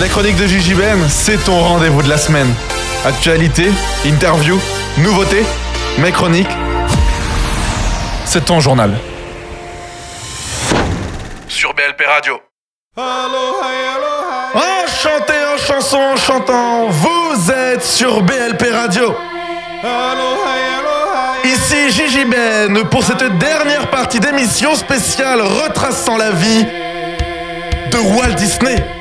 Les chroniques de Gigi Ben, c'est ton rendez-vous de la semaine. Actualité, interview, nouveautés, mes chroniques. C'est ton journal. Sur BLP Radio. Enchanté en chanson en chantant, vous êtes sur BLP Radio. Ici Gigi Ben pour cette dernière partie d'émission spéciale retraçant la vie de Walt Disney.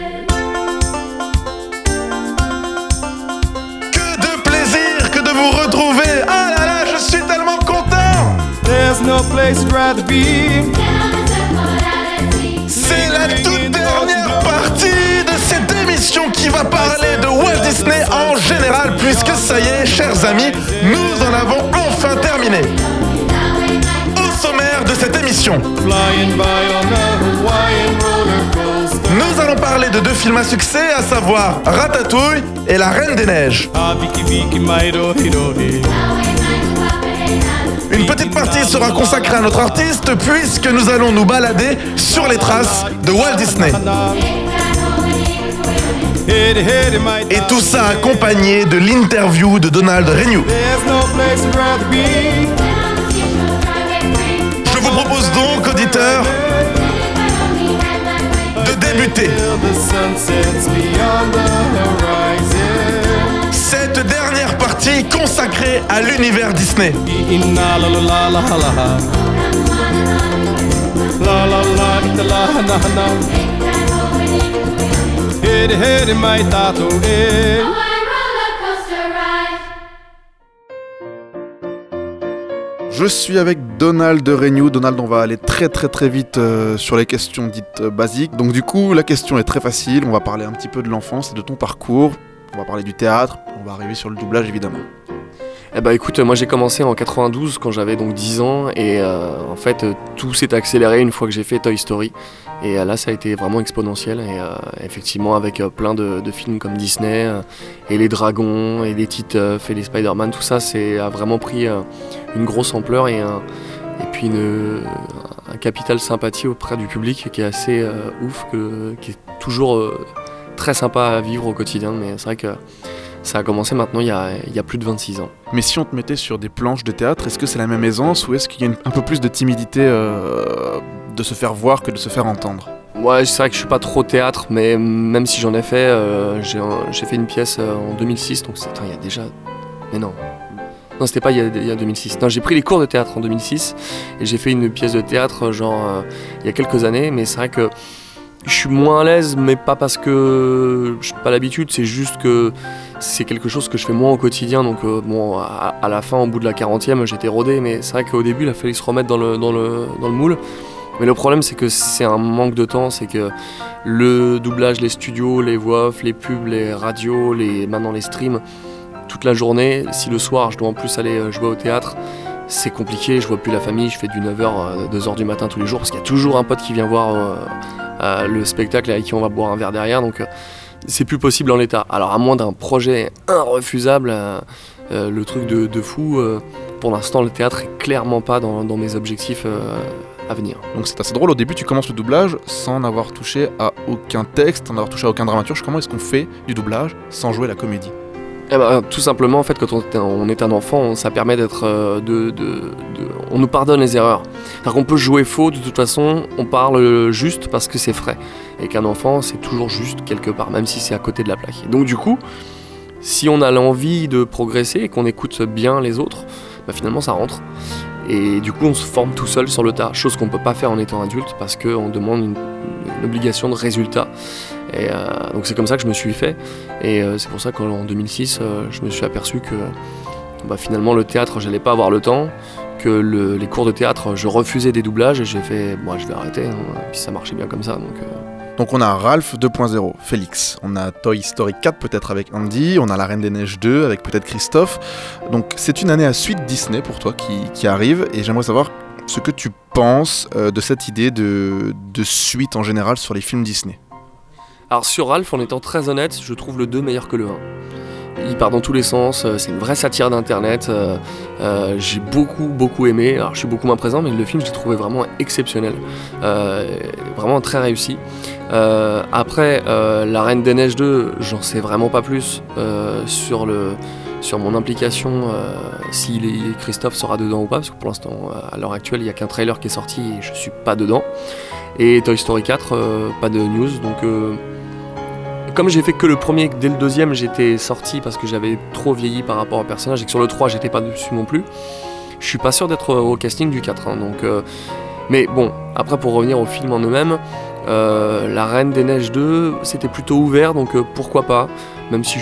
There's no place I'd rather be. C'est la toute dernière partie de cette émission qui va parler de Walt Disney en général, puisque ça y est, chers amis, nous en avons enfin terminé. Au sommaire de cette émission, nous allons parler de deux films à succès, à savoir Ratatouille et La Reine des Neiges. Une petite partie sera consacrée à notre artiste, puisque nous allons nous balader sur les traces de Walt Disney. Et tout ça accompagné de l'interview de Donald Renew. Je vous propose donc, auditeurs, de débuter cette dernière partie consacrée à l'univers Disney. Je suis avec Donald de Renew. Donald, on va aller très très très vite euh, sur les questions dites euh, basiques. Donc du coup, la question est très facile. On va parler un petit peu de l'enfance et de ton parcours. On va parler du théâtre. On va arriver sur le doublage évidemment. Eh bah écoute, moi j'ai commencé en 92 quand j'avais donc 10 ans et euh, en fait euh, tout s'est accéléré une fois que j'ai fait Toy Story et euh, là ça a été vraiment exponentiel et effectivement avec plein de, films comme Disney et les dragons et les Titeuf et les Spider-Man, tout ça c'est a vraiment pris une grosse ampleur et, puis un capital sympathie auprès du public qui est assez ouf, qui est toujours très sympa à vivre au quotidien mais c'est vrai que ça a commencé maintenant il y a, il y a plus de 26 ans. Mais si on te mettait sur des planches de théâtre, est-ce que c'est la même aisance ou est-ce qu'il y a une- un peu plus de timidité euh, de se faire voir que de se faire entendre? Ouais, c'est vrai que je suis pas trop théâtre, mais même si j'en ai fait, euh, j'ai fait une pièce euh, en 2006, donc c'est il y a déjà. Mais non. Non, c'était pas il y, a, il y a 2006. Non, j'ai pris les cours de théâtre en 2006 et j'ai fait une pièce de théâtre, genre, euh, il y a quelques années, mais c'est vrai que je suis moins à l'aise, mais pas parce que je n'ai pas l'habitude, c'est juste que c'est quelque chose que je fais moins au quotidien. Donc, euh, bon, à, la fin, au bout de la 40e, j'étais rodé, mais c'est vrai qu'au début, il a fallu se remettre dans le, dans le, dans le moule. Mais le problème, c'est que c'est un manque de temps, c'est que le doublage, les studios, les voix off, les pubs, les radios, les, maintenant les streams, toute la journée, si le soir je dois en plus aller euh, jouer au théâtre, c'est compliqué, je vois plus la famille, je fais du 9h à 2h du matin tous les jours, parce qu'il y a toujours un pote qui vient voir euh, le spectacle avec qui on va boire un verre derrière, donc euh, c'est plus possible en l'état. Alors à moins d'un projet irrefusable, euh, le truc de, fou, pour l'instant le théâtre est clairement pas dans, mes objectifs à venir. Donc c'est assez drôle, au début tu commences le doublage sans n'avoir touché à aucun texte, sans n'avoir touché à aucun dramaturge. Comment est-ce qu'on fait du doublage sans jouer la comédie? Eh ben, tout simplement, en fait, quand on est un, enfant, ça permet d'être. euh, de, on nous pardonne les erreurs. C'est-à-dire qu'on peut jouer faux, de toute façon, on parle juste parce que c'est frais. Et qu'un enfant, c'est toujours juste quelque part, même si c'est à côté de la plaque. Donc, du coup, si on a l'envie de progresser et qu'on écoute bien les autres, bah, finalement, ça rentre. Et du coup, on se forme tout seul sur le tas, chose qu'on ne peut pas faire en étant adulte parce qu'on demande une obligation de résultat. Et euh, donc, c'est comme ça que je me suis fait. Et euh, c'est pour ça qu'en 2006, euh, je me suis aperçu que bah, finalement le théâtre, j'allais pas avoir le temps, que le- les cours de théâtre, je refusais des doublages et j'ai fait, moi je vais arrêter. hein. Et puis ça marchait bien comme ça. Donc, on a Ralph 2.0, Félix. On a Toy Story 4 peut-être avec Andy. On a La Reine des Neiges 2 avec peut-être Christophe. Donc c'est une année à suite Disney pour toi qui, arrive. Et j'aimerais savoir ce que tu penses de cette idée de suite en général sur les films Disney. Alors sur Ralph, en étant très honnête, je trouve le 2 meilleur que le 1. il part dans tous les sens, euh, c'est une vraie satire d'internet. euh, euh, j'ai beaucoup beaucoup aimé. Alors je suis beaucoup moins présent, mais le film je l'ai trouvé vraiment exceptionnel, vraiment très réussi. Après, La Reine des Neiges 2, j'en sais vraiment pas plus sur mon implication, si Christophe sera dedans ou pas, parce que pour l'instant, à l'heure actuelle, il n'y a qu'un trailer qui est sorti et je suis pas dedans. Et Toy Story 4, euh, pas de news, donc comme j'ai fait que le premier, dès le deuxième, j'étais sorti parce que j'avais trop vieilli par rapport au personnage et que sur le 3, j'étais pas dessus non plus. Je suis pas sûr d'être au casting du 4. hein, donc, euh, mais bon, après pour revenir au film en eux-mêmes, euh, La Reine des Neiges 2, c'était plutôt ouvert, donc euh, pourquoi pas, même si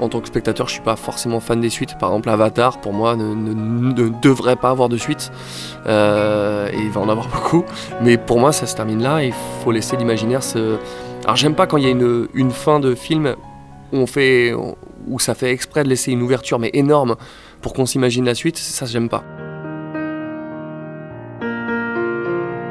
en tant que spectateur, je suis pas forcément fan des suites. Par exemple, Avatar, pour moi, ne, devrait pas avoir de suite. Et il va en avoir beaucoup. Mais pour moi, ça se termine là. Il faut laisser l'imaginaire se. Alors, j'aime pas quand il y a une, une fin de film où on fait, où ça fait exprès de laisser une ouverture mais énorme pour qu'on s'imagine la suite. Ça, j'aime pas.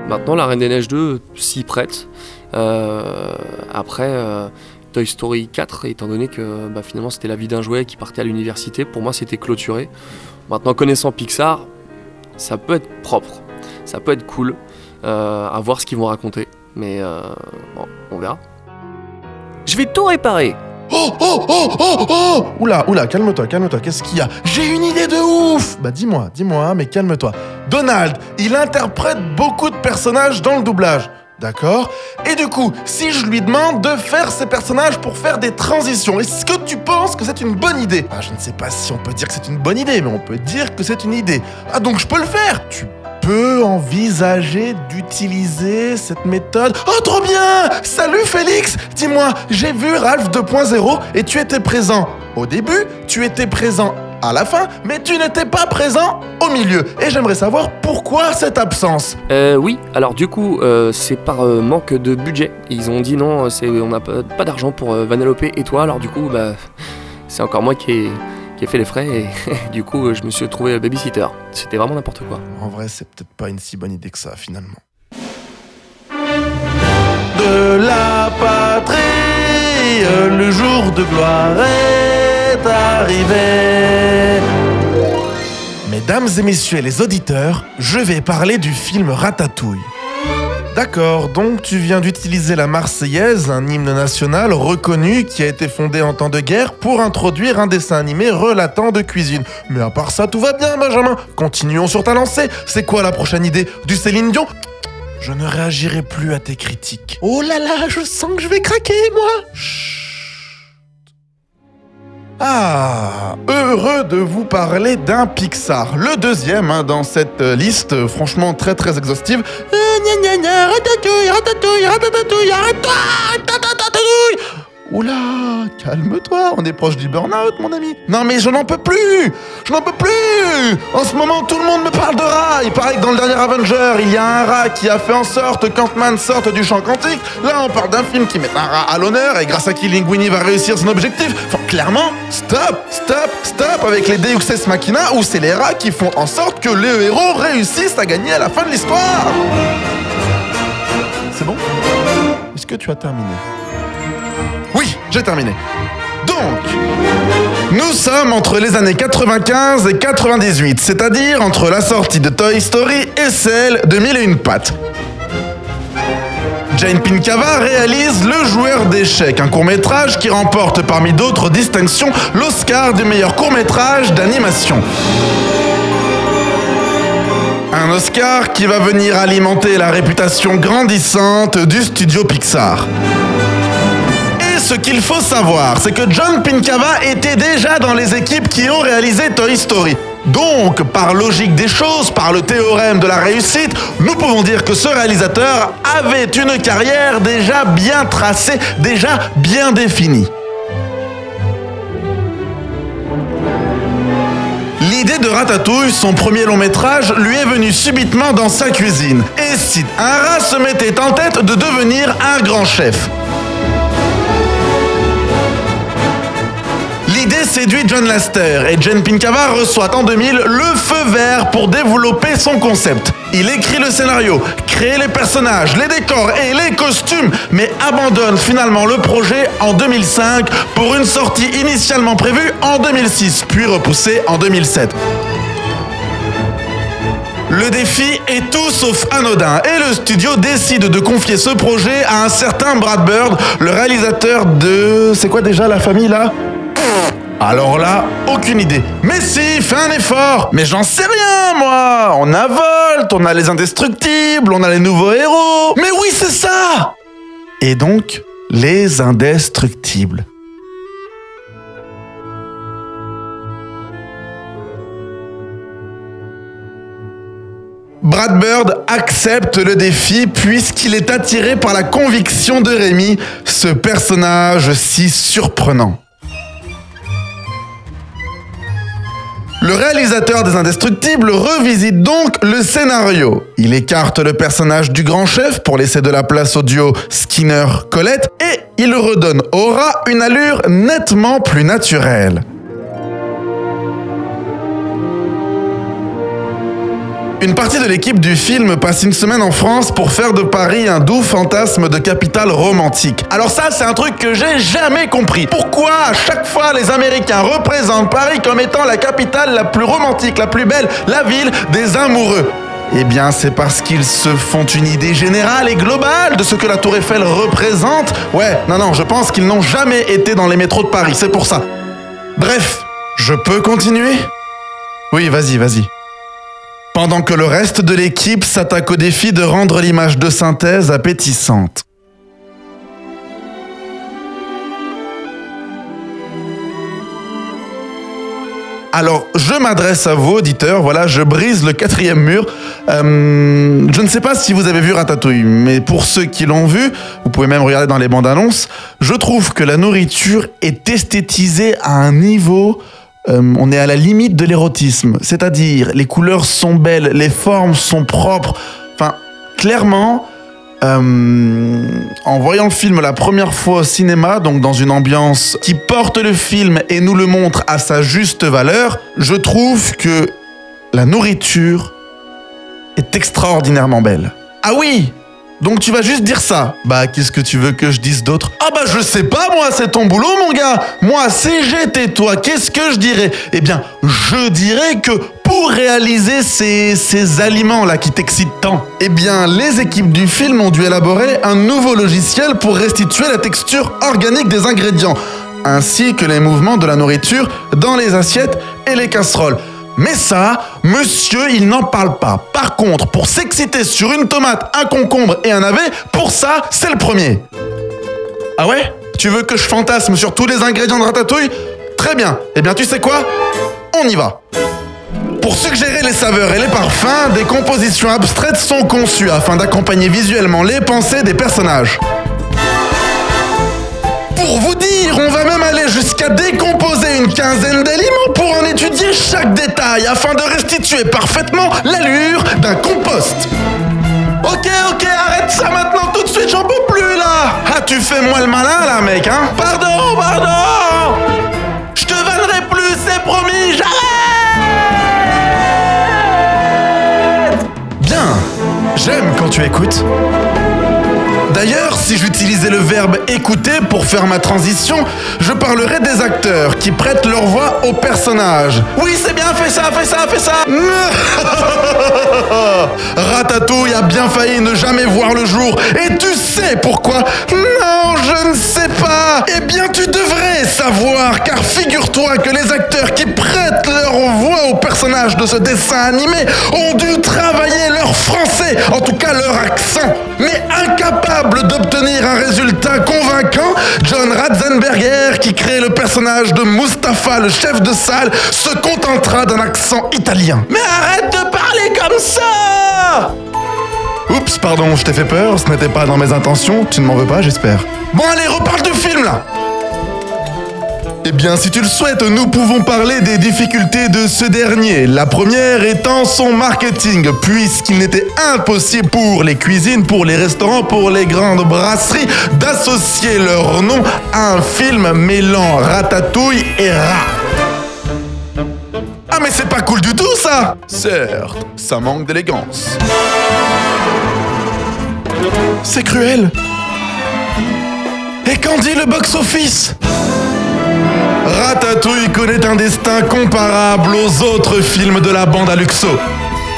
Maintenant, La Reine des Neiges 2 s'y prête. Euh, après, euh, Toy Story 4, étant donné que bah, finalement c'était la vie d'un jouet qui partait à l'université, pour moi c'était clôturé. Maintenant, connaissant Pixar, ça peut être propre, ça peut être cool, euh, à voir ce qu'ils vont raconter. Mais euh, bon, on verra. Je vais tout réparer. Oh, oh, oh, oh, oh Oula, oula, calme-toi, calme-toi, qu'est-ce qu'il y a? J'ai une idée de ouf Bah dis-moi, dis-moi, mais calme-toi. Donald, il interprète beaucoup de personnages dans le doublage. D'accord? Et du coup, si je lui demande de faire ces personnages pour faire des transitions, est-ce que tu penses que c'est une bonne idée? Ah, je ne sais pas si on peut dire que c'est une bonne idée, mais on peut dire que c'est une idée. Ah, donc je peux le faire Tu peux envisager d'utiliser cette méthode. Oh, trop bien Salut Félix Dis-moi, j'ai vu Ralph 2.0 et tu étais présent au début, tu étais présent à la fin, mais tu n'étais pas présent au milieu. Et j'aimerais savoir pourquoi cette absence. Euh, oui, alors du coup, euh, c'est par euh, manque de budget. Ils ont dit non, on n'a pas, pas d'argent pour euh, Vanellope et toi, alors du coup, bah, c'est encore moi qui ai, qui ai fait les frais et du coup, je me suis retrouvé babysitter. C'était vraiment n'importe quoi. En vrai, c'est peut-être pas une si bonne idée que ça, finalement. De la patrie, le jour de gloire est arrivé. Mesdames et messieurs les auditeurs, je vais parler du film Ratatouille. D'accord, donc tu viens d'utiliser la Marseillaise, un hymne national reconnu qui a été fondé en temps de guerre pour introduire un dessin animé relatant de cuisine. Mais à part ça, tout va bien, Benjamin. Continuons sur ta lancée. C'est quoi la prochaine idée Du Céline Dion? Je ne réagirai plus à tes critiques. Oh là là, je sens que je vais craquer, moi. Chut. Ah, heureux de vous parler d'un Pixar. Le deuxième hein, dans cette euh, liste, franchement très très exhaustive. Oula, calme-toi, on est proche du burn-out, mon ami. Non mais je n'en peux plus, je n'en peux plus. En ce moment, tout le monde me parle de rats. Il paraît que dans le dernier Avenger, il y a un rat qui a fait en sorte qu'Ant-Man sorte du champ quantique. Là, on parle d'un film qui met un rat à l'honneur et grâce à qui Linguini va réussir son objectif. Enfin, clairement, stop, stop, stop avec les Deus Machina où c'est les rats qui font en sorte que les héros réussissent à gagner à la fin de l'histoire. C'est bon? Est-ce que tu as terminé? J'ai terminé. Donc, nous sommes entre les années 95 et 98, c'est-à-dire entre la sortie de Toy Story et celle de Mille et une pattes. Jane Pinkava réalise Le joueur d'échecs, un court-métrage qui remporte parmi d'autres distinctions l'Oscar du meilleur court-métrage d'animation. Un Oscar qui va venir alimenter la réputation grandissante du studio Pixar. Ce qu'il faut savoir, c'est que John Pinkava était déjà dans les équipes qui ont réalisé Toy Story. Donc, par logique des choses, par le théorème de la réussite, nous pouvons dire que ce réalisateur avait une carrière déjà bien tracée, déjà bien définie. L'idée de Ratatouille, son premier long métrage, lui est venue subitement dans sa cuisine. Et si un rat se mettait en tête de devenir un grand chef? Séduit John Lasseter et Jane Pinkava reçoit en 2000 le feu vert pour développer son concept. Il écrit le scénario, créé les personnages, les décors et les costumes, mais abandonne finalement le projet en 2005 pour une sortie initialement prévue en 2006, puis repoussée en 2007. Le défi est tout sauf anodin et le studio décide de confier ce projet à un certain Brad Bird, le réalisateur de... C'est quoi déjà la famille là? Alors là, aucune idée. Mais si, fais un effort Mais j'en sais rien, moi On a Volt, on a les indestructibles, on a les nouveaux héros Mais oui, c'est ça Et donc, les indestructibles. Brad Bird accepte le défi puisqu'il est attiré par la conviction de Rémi, ce personnage si surprenant. Le réalisateur des Indestructibles revisite donc le scénario. Il écarte le personnage du grand chef pour laisser de la place au duo Skinner-Colette et il redonne au rat une allure nettement plus naturelle. Une partie de l'équipe du film passe une semaine en France pour faire de Paris un doux fantasme de capitale romantique. Alors ça, c'est un truc que j'ai jamais compris. Pourquoi à chaque fois les Américains représentent Paris comme étant la capitale la plus romantique, la plus belle, la ville des amoureux? Eh bien, c'est parce qu'ils se font une idée générale et globale de ce que la Tour Eiffel représente. Ouais, non, non, je pense qu'ils n'ont jamais été dans les métros de Paris, c'est pour ça. Bref, je peux continuer? Oui, vas-y, vas-y. Pendant que le reste de l'équipe s'attaque au défi de rendre l'image de synthèse appétissante. Alors, je m'adresse à vous, auditeurs. Voilà, je brise le quatrième mur. Euh, je ne sais pas si vous avez vu Ratatouille, mais pour ceux qui l'ont vu, vous pouvez même regarder dans les bandes annonces. Je trouve que la nourriture est esthétisée à un niveau. Euh, on est à la limite de l'érotisme. C'est-à-dire, les couleurs sont belles, les formes sont propres. Enfin, clairement, euh, en voyant le film la première fois au cinéma, donc dans une ambiance qui porte le film et nous le montre à sa juste valeur, je trouve que la nourriture est extraordinairement belle. Ah oui donc tu vas juste dire ça. Bah qu'est-ce que tu veux que je dise d'autre? Ah bah je sais pas moi, c'est ton boulot mon gars. Moi si j'étais toi, qu'est-ce que je dirais? Eh bien, je dirais que pour réaliser ces, ces aliments-là qui t'excitent tant, eh bien les équipes du film ont dû élaborer un nouveau logiciel pour restituer la texture organique des ingrédients, ainsi que les mouvements de la nourriture dans les assiettes et les casseroles. Mais ça, monsieur, il n'en parle pas. Par contre, pour s'exciter sur une tomate, un concombre et un navet, pour ça, c'est le premier. Ah ouais? Tu veux que je fantasme sur tous les ingrédients de ratatouille? Très bien. Eh bien, tu sais quoi? On y va. Pour suggérer les saveurs et les parfums, des compositions abstraites sont conçues afin d'accompagner visuellement les pensées des personnages. Pour vous dire, on va même aller jusqu'à décomposer une quinzaine d'aliments pour en étudier chaque détail afin de restituer parfaitement l'allure d'un compost. Ok, ok, arrête ça maintenant tout de suite, j'en peux plus là Ah, tu fais moi le malin là, mec, hein Pardon, pardon Je te vannerai plus, c'est promis, j'arrête Bien, j'aime quand tu écoutes. D'ailleurs, si j'utilisais le verbe écouter pour faire ma transition, je parlerais des acteurs qui prêtent leur voix aux personnages. Oui, c'est bien, fais ça, fais ça, fais ça Ratatouille a bien failli ne jamais voir le jour. Et tu sais pourquoi? Non, je ne sais pas. Eh bien, tu devrais savoir, car figure-toi que les acteurs qui prêtent leur voix aux personnages de ce dessin animé ont dû travailler leur français, en tout cas leur accent, mais incapable d'obtenir un résultat convaincant, John Ratzenberger, qui crée le personnage de Mustapha, le chef de salle, se contentera d'un accent italien. Mais arrête de parler comme ça Oups, pardon, je t'ai fait peur, ce n'était pas dans mes intentions, tu ne m'en veux pas, j'espère. Bon allez, reparle du film là eh bien, si tu le souhaites, nous pouvons parler des difficultés de ce dernier. La première étant son marketing, puisqu'il n'était impossible pour les cuisines, pour les restaurants, pour les grandes brasseries d'associer leur nom à un film mêlant ratatouille et rat. Ah mais c'est pas cool du tout ça Certes, ça manque d'élégance. C'est cruel. Et qu'en dit le box-office? Ratatouille connaît un destin comparable aux autres films de la bande à Luxo.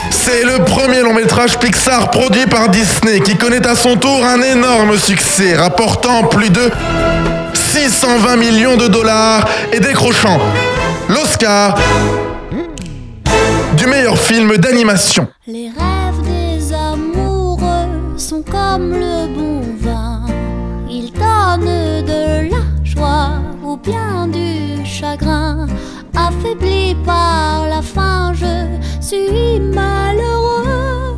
C'est le premier long métrage Pixar produit par Disney qui connaît à son tour un énorme succès, rapportant plus de 620 millions de dollars et décrochant l'Oscar du meilleur film d'animation. Les rêves des amoureux sont comme le bon vin. Ils donnent de la joie ou bien du. Affaibli par la faim, je suis malheureux.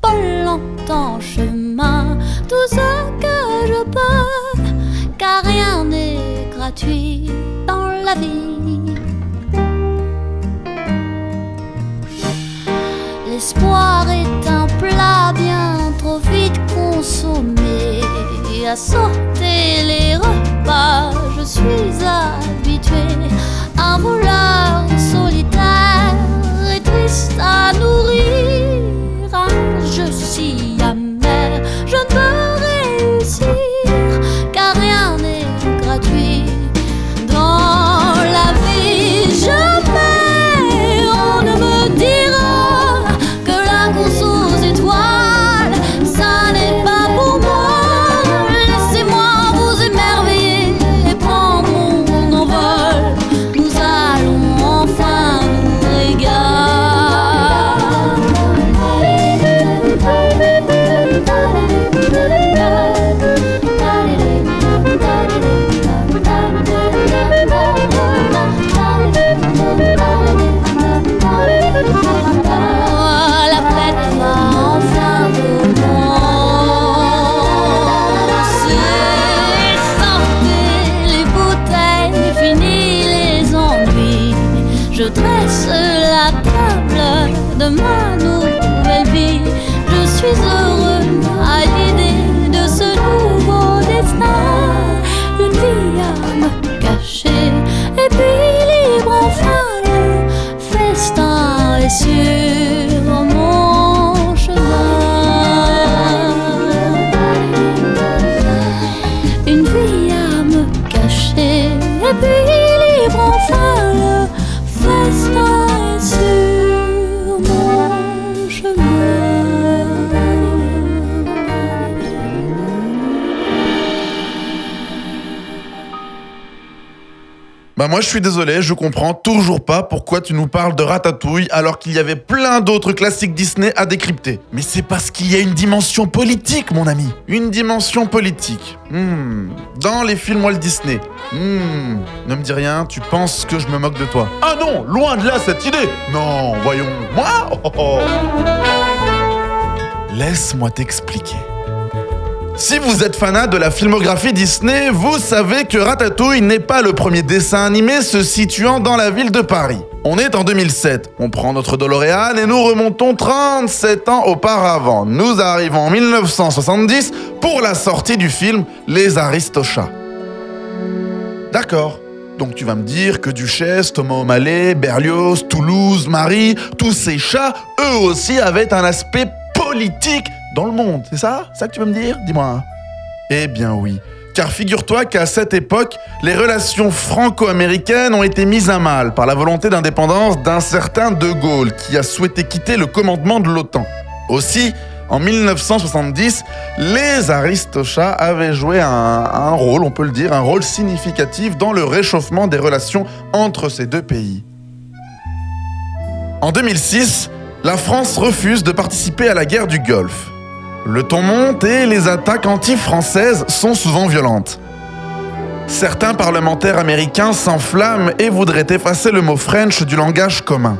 Pas longtemps chemin, tout ce que je peux, car rien n'est gratuit dans la vie. L'espoir est un plat bien trop vite consommé. À sauter les repas, je suis habitué. Un voleur solitaire et triste à nourrir. Ah, je suis amer, je ne peux réussir, Je suis heureux à l'idée de ce nouveau destin. Bah moi je suis désolé, je comprends toujours pas pourquoi tu nous parles de Ratatouille alors qu'il y avait plein d'autres classiques Disney à décrypter. Mais c'est parce qu'il y a une dimension politique mon ami. Une dimension politique. Hmm. Dans les films Walt Disney. Hmm. Ne me dis rien, tu penses que je me moque de toi. Ah non, loin de là cette idée. Non, voyons. Moi Oh, oh. Laisse-moi t'expliquer. Si vous êtes fanat de la filmographie Disney, vous savez que Ratatouille n'est pas le premier dessin animé se situant dans la ville de Paris. On est en 2007, on prend notre DeLorean et nous remontons 37 ans auparavant. Nous arrivons en 1970 pour la sortie du film Les Aristochats. D'accord. Donc tu vas me dire que Duchesse, Thomas O'Malley, Berlioz, Toulouse, Marie, tous ces chats, eux aussi avaient un aspect politique dans le monde, c'est ça? Ça que tu veux me dire? Dis-moi. Eh bien oui. Car figure-toi qu'à cette époque, les relations franco-américaines ont été mises à mal par la volonté d'indépendance d'un certain De Gaulle qui a souhaité quitter le commandement de l'OTAN. Aussi, en 1970, les Aristochats avaient joué un, un rôle, on peut le dire, un rôle significatif dans le réchauffement des relations entre ces deux pays. En 2006, la France refuse de participer à la guerre du Golfe. Le ton monte et les attaques anti-françaises sont souvent violentes. Certains parlementaires américains s'enflamment et voudraient effacer le mot French du langage commun.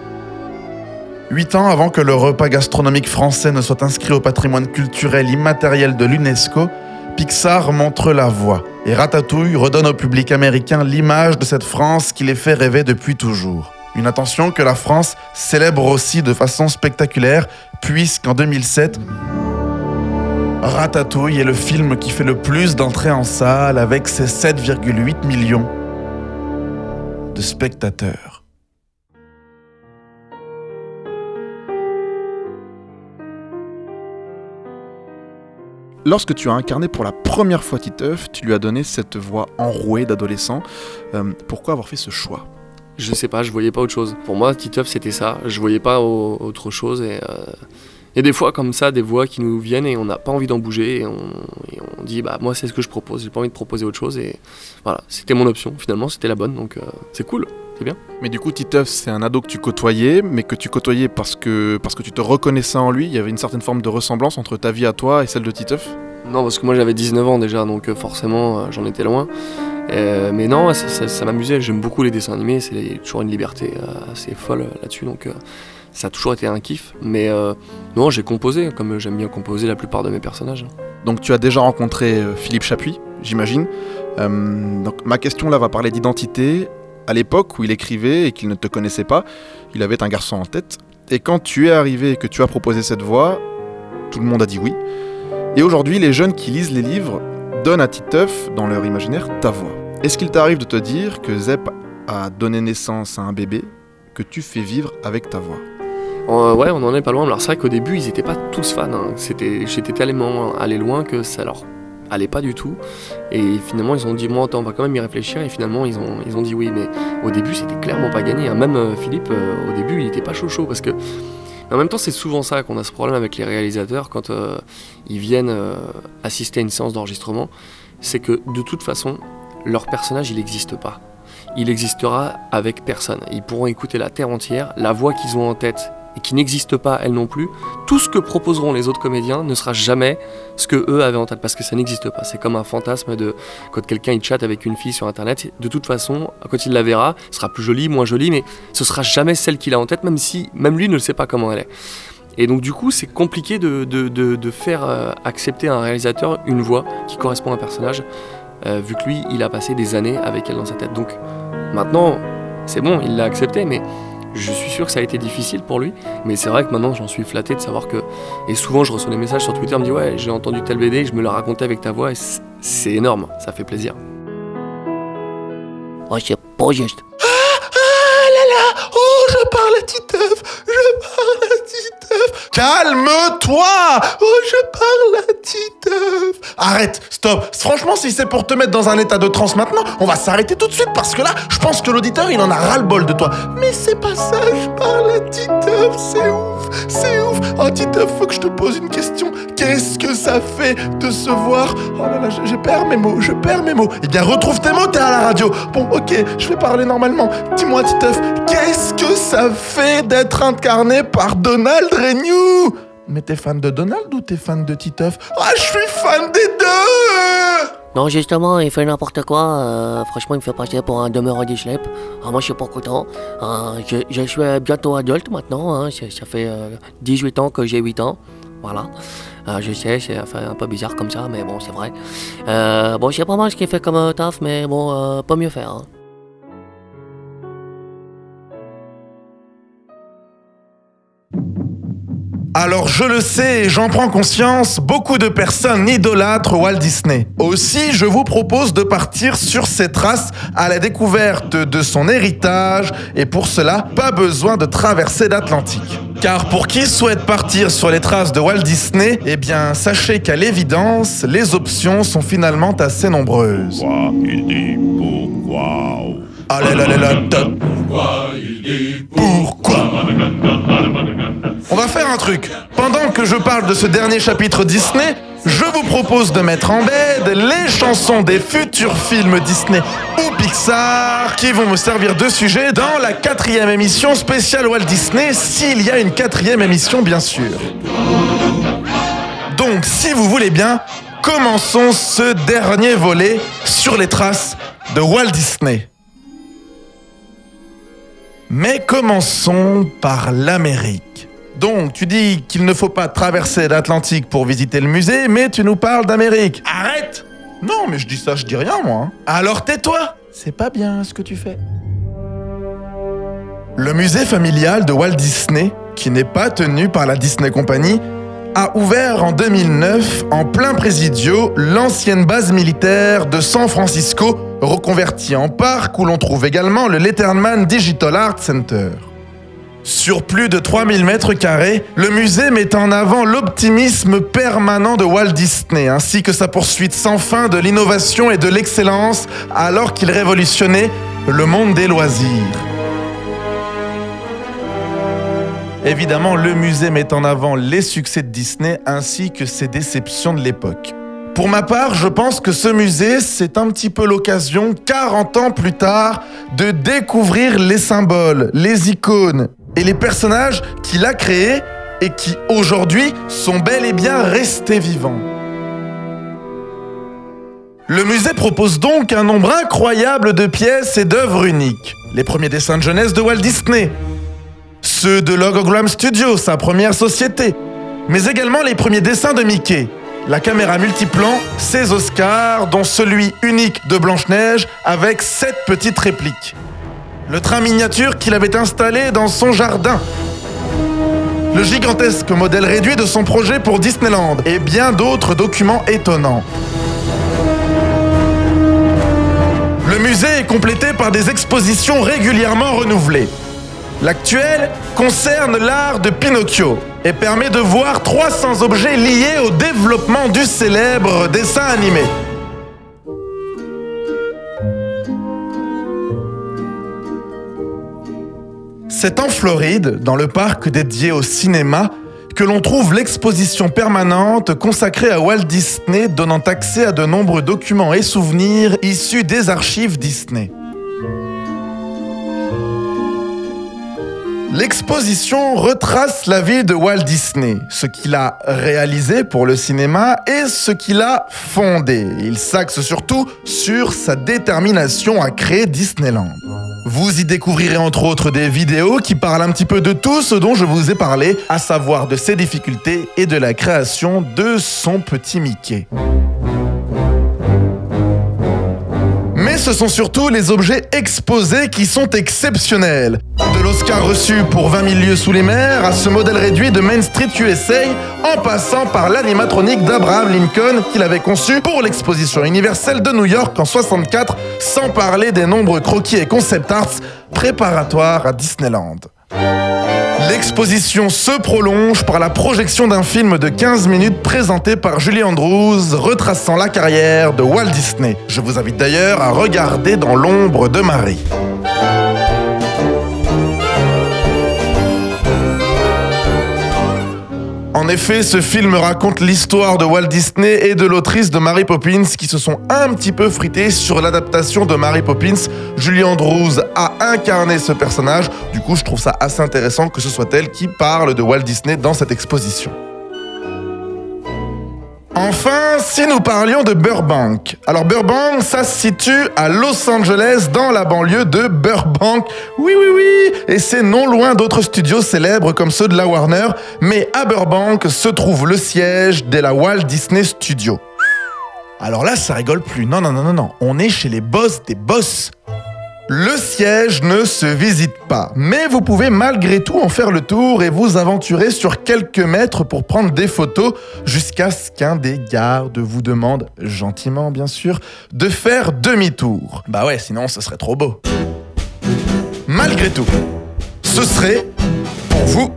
Huit ans avant que le repas gastronomique français ne soit inscrit au patrimoine culturel immatériel de l'UNESCO, Pixar montre la voie et Ratatouille redonne au public américain l'image de cette France qui les fait rêver depuis toujours. Une attention que la France célèbre aussi de façon spectaculaire, puisqu'en 2007, Ratatouille est le film qui fait le plus d'entrées en salle avec ses 7,8 millions de spectateurs. Lorsque tu as incarné pour la première fois Titeuf, tu lui as donné cette voix enrouée d'adolescent. Euh, pourquoi avoir fait ce choix? Je sais pas, je voyais pas autre chose. Pour moi, Titeuf, c'était ça. Je voyais pas au- autre chose. Et euh, y a des fois comme ça, des voix qui nous viennent et on n'a pas envie d'en bouger. Et on, et on dit, bah moi, c'est ce que je propose. J'ai pas envie de proposer autre chose. Et voilà, c'était mon option. Finalement, c'était la bonne. Donc euh, c'est cool. Mais du coup, Titeuf, c'est un ado que tu côtoyais, mais que tu côtoyais parce que, parce que tu te reconnaissais en lui. Il y avait une certaine forme de ressemblance entre ta vie à toi et celle de Titeuf? Non, parce que moi j'avais 19 ans déjà, donc euh, forcément euh, j'en étais loin. Euh, mais non, ça, ça- ça m'amusait. J'aime beaucoup les dessins animés. C'est toujours une liberté assez folle là-dessus. Donc euh, ça a toujours été un kiff. Mais euh, non, j'ai composé, comme j'aime bien composer la plupart de mes personnages. Donc tu as déjà rencontré euh, Philippe Chapuis, j'imagine. Euh, donc ma question là va parler d'identité. À l'époque où il écrivait et qu'il ne te connaissait pas, il avait un garçon en tête. Et quand tu es arrivé et que tu as proposé cette voix, tout le monde a dit oui. Et aujourd'hui, les jeunes qui lisent les livres donnent à Titeuf, dans leur imaginaire, ta voix. Est-ce qu'il t'arrive de te dire que Zep a donné naissance à un bébé que tu fais vivre avec ta voix? Euh, ouais, on en est pas loin. Alors c'est vrai qu'au début ils étaient pas tous fans. hein. C'était, j'étais tellement allé loin que ça leur allait pas du tout. Et finalement ils ont dit, moi attends, on va quand même y réfléchir. Et finalement ils ont, ils dit oui. Mais au début c'était clairement pas gagné. hein. Même euh, Philippe, euh, au début il était pas chaud chaud parce que. En même temps, c'est souvent ça qu'on a ce problème avec les réalisateurs quand ils viennent assister à une séance d'enregistrement, c'est que de toute façon, leur personnage il n'existe pas. Il existera avec personne. Ils pourront écouter la terre entière, la voix qu'ils ont en tête et qui n'existe pas elle non plus, tout ce que proposeront les autres comédiens ne sera jamais ce que eux avaient en tête parce que ça n'existe pas. C'est comme un fantasme de quand quelqu'un il chatte avec une fille sur internet. De toute façon, quand il la verra, ce sera plus joli, moins joli, mais ce sera jamais celle qu'il a en tête, même si même lui ne le sait pas comment elle est. Et donc du coup, c'est compliqué de, de- de- de faire euh, accepter à un réalisateur une voix qui correspond à un personnage, euh, vu que lui, il a passé des années avec elle dans sa tête. Donc maintenant, c'est bon, il l'a accepté, mais je suis sûr que ça a été difficile pour lui. Mais c'est vrai que maintenant, j'en suis flatté de savoir que... Et souvent, je reçois des messages sur Twitter, on me dit ouais, j'ai entendu tel BD, je me l'ai raconté avec ta voix, et c'est- énorme, ça fait plaisir. Oh, c'est pas juste. Ah là là Oh, je parle à Titeuf Je parle Calme-toi Oh, je parle à Titeuf Arrête, stop Franchement, si c'est pour te mettre dans un état de transe maintenant, on va s'arrêter tout de suite parce que là, je pense que l'auditeur, il en a ras-le-bol de toi. Mais c'est pas ça, je parle à Titeuf, c'est ouf C'est ouf Oh, Titeuf, faut que je te pose une question. Qu'est-ce que ça fait de se voir? Oh là là, je, je perds mes mots, je perds mes mots. Eh bien, retrouve tes mots, t'es à la radio. Bon, ok, je vais parler normalement. Dis-moi, Titeuf, qu'est-ce que ça fait d'être incarné par Donald Renew? Mais t'es fan de Donald ou t'es fan de Titeuf? Ah, je suis fan des deux Non, justement, il fait n'importe quoi. euh, franchement, il me fait passer pour un demeureur du schlep. Ah, moi, je suis pas content. Euh, je, suis bientôt adulte maintenant. hein, ça, fait euh, 18 ans que j'ai 8 ans. Voilà. Euh, je sais, c'est un peu bizarre comme ça, mais bon, c'est vrai. Euh, bon, je sais pas mal ce qu'il fait comme euh, taf, mais bon, euh, pas mieux faire. hein. Alors je le sais et j'en prends conscience, beaucoup de personnes idolâtrent Walt Disney. Aussi, je vous propose de partir sur ses traces à la découverte de son héritage et pour cela, pas besoin de traverser l'Atlantique. Car pour qui souhaite partir sur les traces de Walt Disney, eh bien sachez qu'à l'évidence, les options sont finalement assez nombreuses. Pourquoi? On va faire un truc. Pendant que je parle de ce dernier chapitre Disney, je vous propose de mettre en bed les chansons des futurs films Disney ou Pixar qui vont me servir de sujet dans la quatrième émission spéciale Walt Disney, s'il y a une quatrième émission bien sûr. Donc, si vous voulez bien, commençons ce dernier volet sur les traces de Walt Disney. Mais commençons par l'Amérique. Donc, tu dis qu'il ne faut pas traverser l'Atlantique pour visiter le musée, mais tu nous parles d'Amérique. Arrête Non, mais je dis ça, je dis rien, moi. hein. Alors tais-toi C'est pas bien ce que tu fais. Le musée familial de Walt Disney, qui n'est pas tenu par la Disney Company, a ouvert en 2009, en plein Presidio, l'ancienne base militaire de San Francisco, reconvertie en parc où l'on trouve également le Letterman Digital Art Center. Sur plus de 3000 mètres carrés, le musée met en avant l'optimisme permanent de Walt Disney, ainsi que sa poursuite sans fin de l'innovation et de l'excellence, alors qu'il révolutionnait le monde des loisirs. Évidemment, le musée met en avant les succès de Disney ainsi que ses déceptions de l'époque. Pour ma part, je pense que ce musée, c'est un petit peu l'occasion, 40 ans plus tard, de découvrir les symboles, les icônes et les personnages qu'il a créés et qui, aujourd'hui, sont bel et bien restés vivants. Le musée propose donc un nombre incroyable de pièces et d'œuvres uniques. Les premiers dessins de jeunesse de Walt Disney, ceux de Logogram Studio, sa première société, mais également les premiers dessins de Mickey, la caméra multiplan, ses Oscars, dont celui unique de Blanche-Neige avec sept petites répliques. Le train miniature qu'il avait installé dans son jardin. Le gigantesque modèle réduit de son projet pour Disneyland et bien d'autres documents étonnants. Le musée est complété par des expositions régulièrement renouvelées. L'actuel concerne l'art de Pinocchio et permet de voir 300 objets liés au développement du célèbre dessin animé. C'est en Floride, dans le parc dédié au cinéma, que l'on trouve l'exposition permanente consacrée à Walt Disney donnant accès à de nombreux documents et souvenirs issus des archives Disney. L'exposition retrace la vie de Walt Disney, ce qu'il a réalisé pour le cinéma et ce qu'il a fondé. Il s'axe surtout sur sa détermination à créer Disneyland. Vous y découvrirez entre autres des vidéos qui parlent un petit peu de tout ce dont je vous ai parlé, à savoir de ses difficultés et de la création de son petit Mickey. Ce sont surtout les objets exposés qui sont exceptionnels. De l'Oscar reçu pour 20 000 lieues sous les mers à ce modèle réduit de Main Street USA, en passant par l'animatronique d'Abraham Lincoln qu'il avait conçu pour l'exposition universelle de New York en 64, sans parler des nombreux croquis et concept arts préparatoires à Disneyland. L'exposition se prolonge par la projection d'un film de 15 minutes présenté par Julie Andrews, retraçant la carrière de Walt Disney. Je vous invite d'ailleurs à regarder dans l'ombre de Marie. En effet, ce film raconte l'histoire de Walt Disney et de l'autrice de Mary Poppins qui se sont un petit peu frités sur l'adaptation de Mary Poppins. Julie Andrews a incarné ce personnage, du coup je trouve ça assez intéressant que ce soit elle qui parle de Walt Disney dans cette exposition. Enfin, si nous parlions de Burbank. Alors Burbank, ça se situe à Los Angeles, dans la banlieue de Burbank. Oui, oui, oui. Et c'est non loin d'autres studios célèbres comme ceux de la Warner. Mais à Burbank se trouve le siège de la Walt Disney Studios. Alors là, ça rigole plus. Non, non, non, non, non. On est chez les boss des boss. Le siège ne se visite pas, mais vous pouvez malgré tout en faire le tour et vous aventurer sur quelques mètres pour prendre des photos jusqu'à ce qu'un des gardes vous demande, gentiment bien sûr, de faire demi-tour. Bah ouais, sinon ce serait trop beau. Malgré tout, ce serait, pour vous,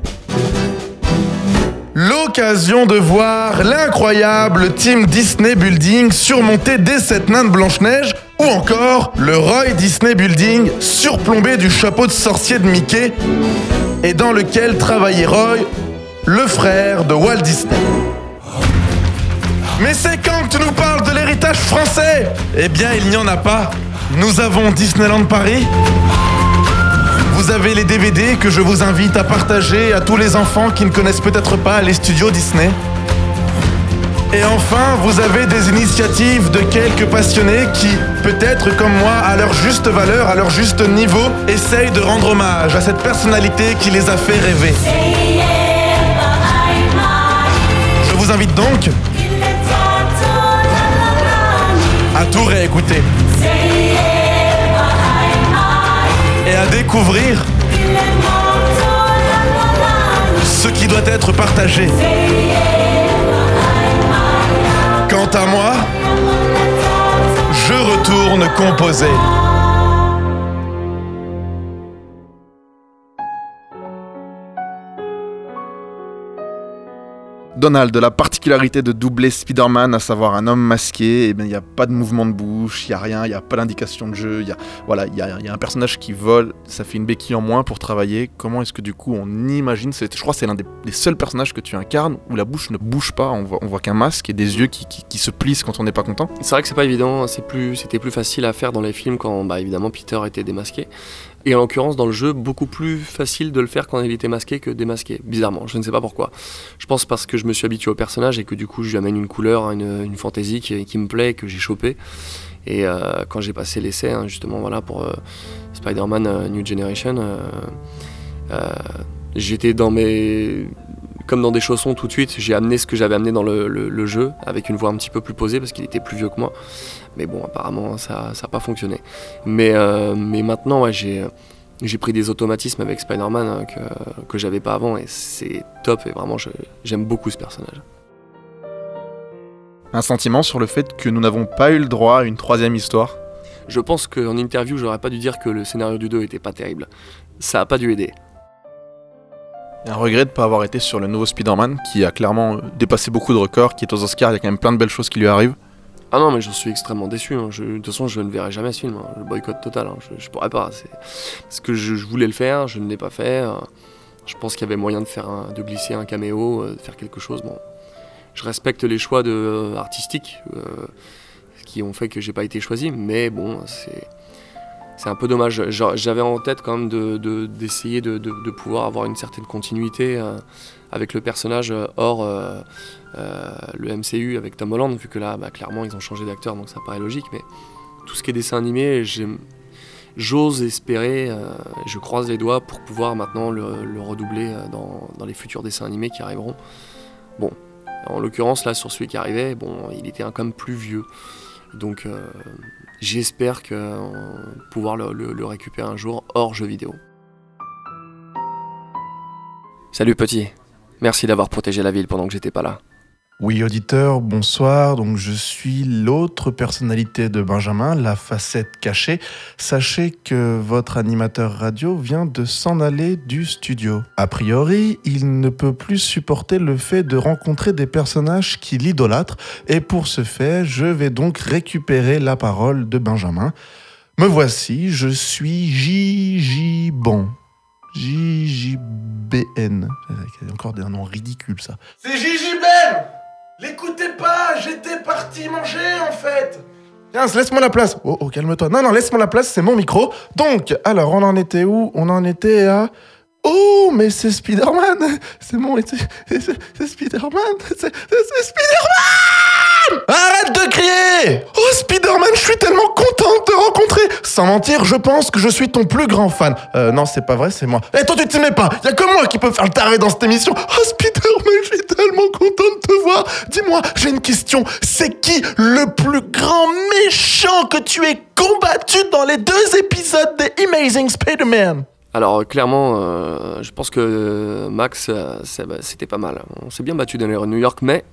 l'occasion de voir l'incroyable Team Disney Building surmonté des sept nains de Blanche-Neige ou encore le Roy Disney Building surplombé du chapeau de sorcier de Mickey et dans lequel travaillait Roy, le frère de Walt Disney. Mais c'est quand que tu nous parles de l'héritage français? Eh bien, il n'y en a pas. Nous avons Disneyland Paris. Vous avez les DVD que je vous invite à partager à tous les enfants qui ne connaissent peut-être pas les studios Disney. Et enfin, vous avez des initiatives de quelques passionnés qui, peut-être comme moi, à leur juste valeur, à leur juste niveau, essayent de rendre hommage à cette personnalité qui les a fait rêver. Je vous invite donc à tout réécouter et à découvrir ce qui doit être partagé. Quant à moi, je retourne composer. Donald, la particularité de doubler Spider-Man, à savoir un homme masqué, eh bien, il n'y a pas de mouvement de bouche, il n'y a rien, il n'y a pas d'indication de jeu, il y a, voilà, il y, a, un personnage qui vole, ça fait une béquille en moins pour travailler. Comment est-ce que du coup on imagine, je crois que c'est l'un des, seuls personnages que tu incarnes où la bouche ne bouge pas, on voit, qu'un masque et des yeux qui, se plissent quand on n'est pas content. C'est vrai que c'est pas évident, c'était plus facile à faire dans les films quand, bah, évidemment, Peter était démasqué. Et en l'occurrence, dans le jeu, beaucoup plus facile de le faire quand il était masqué que démasqué. Bizarrement, je ne sais pas pourquoi. Je pense parce que je me suis habitué au personnage et que du coup, je lui amène une couleur, une, une fantaisie qui, me plaît, que j'ai chopé. Et euh, quand j'ai passé l'essai, hein, justement, voilà, pour euh, Spider-Man euh, New Generation, j'étais dans mes comme dans des chaussons tout de suite, j'ai amené ce que j'avais amené dans le jeu, avec une voix un petit peu plus posée, parce qu'il était plus vieux que moi. Mais bon, apparemment, ça n'a pas fonctionné. Mais, euh, mais maintenant, ouais, j'ai j'ai pris des automatismes avec Spider-Man hein, que, que j'avais pas avant, et c'est top, et vraiment, je- j'aime beaucoup ce personnage. Un sentiment sur le fait que nous n'avons pas eu le droit à une troisième histoire? Je pense qu'en interview, j'aurais pas dû dire que le scénario du 2 était pas terrible. Ça a pas dû aider. Un regret de ne pas avoir été sur le nouveau Spider-Man qui a clairement euh, dépassé beaucoup de records, qui est aux Oscars, il y a quand même plein de belles choses qui lui arrivent. Ah non, mais j'en suis extrêmement déçu. hein. De toute façon, je ne verrai jamais ce film. hein. Le boycott total. hein. Je, je pourrais pas. Parce que je, voulais le faire, je ne l'ai pas fait. euh. Je pense qu'il y avait moyen de faire de glisser un caméo, euh, de faire quelque chose. Bon, je respecte les choix euh, artistiques euh, qui ont fait que j'ai pas été choisi, mais bon, c'est c'est un peu dommage. J'a- J'avais en tête quand même de- de- d'essayer de, pouvoir avoir une certaine continuité avec le personnage euh, hors euh, euh, le MCU avec Tom Holland, vu que là, bah, clairement, ils ont changé d'acteur, donc ça paraît logique. Mais tout ce qui est dessin animé, j'ose espérer, je croise les doigts pour pouvoir maintenant le, le redoubler dans, les futurs dessins animés qui arriveront. Bon, en l'occurrence, là, sur celui qui arrivait, bon, il était quand même plus vieux. Donc, j'espère pouvoir le- le récupérer un jour hors jeu vidéo. Salut petit, merci d'avoir protégé la ville pendant que j'étais pas là. Oui, auditeur, bonsoir. Donc, je suis l'autre personnalité de Benjamin, la facette cachée. Sachez que votre animateur radio vient de s'en aller du studio. A priori, il ne peut plus supporter le fait de rencontrer des personnages qui l'idolâtrent. Et pour ce faire, je vais donc récupérer la parole de Benjamin. Me voici, je suis J.J. Bon. J.J.B.N. Encore des noms ridicules, ça. C'est J.J. Ben L'écoutez pas, j'étais parti manger en fait. Tiens, laisse-moi la place. Oh, oh calme-toi. Non, non, laisse-moi la place, c'est mon micro. Donc, alors, on en était où? On en était à. Oh, mais c'est Spider-Man C'est mon. C'est Spider-Man C'est c'est Arrête de crier Oh, Spider-Man, je suis tellement content de te rencontrer Sans mentir, je pense que je suis ton plus grand fan. Euh, non, c'est pas vrai, c'est moi. Eh, toi, tu t'aimais pas Y a que moi qui peux faire le taré dans cette émission. Oh, Spider-Man, je suis tellement content de te voir Dis-moi, j'ai une question. C'est qui le plus grand méchant que tu aies combattu dans les deux épisodes des Amazing Spider-Man? Alors euh, clairement, euh, je pense que euh, Max, bah, c'était pas mal. On s'est bien battu dans les New York, mais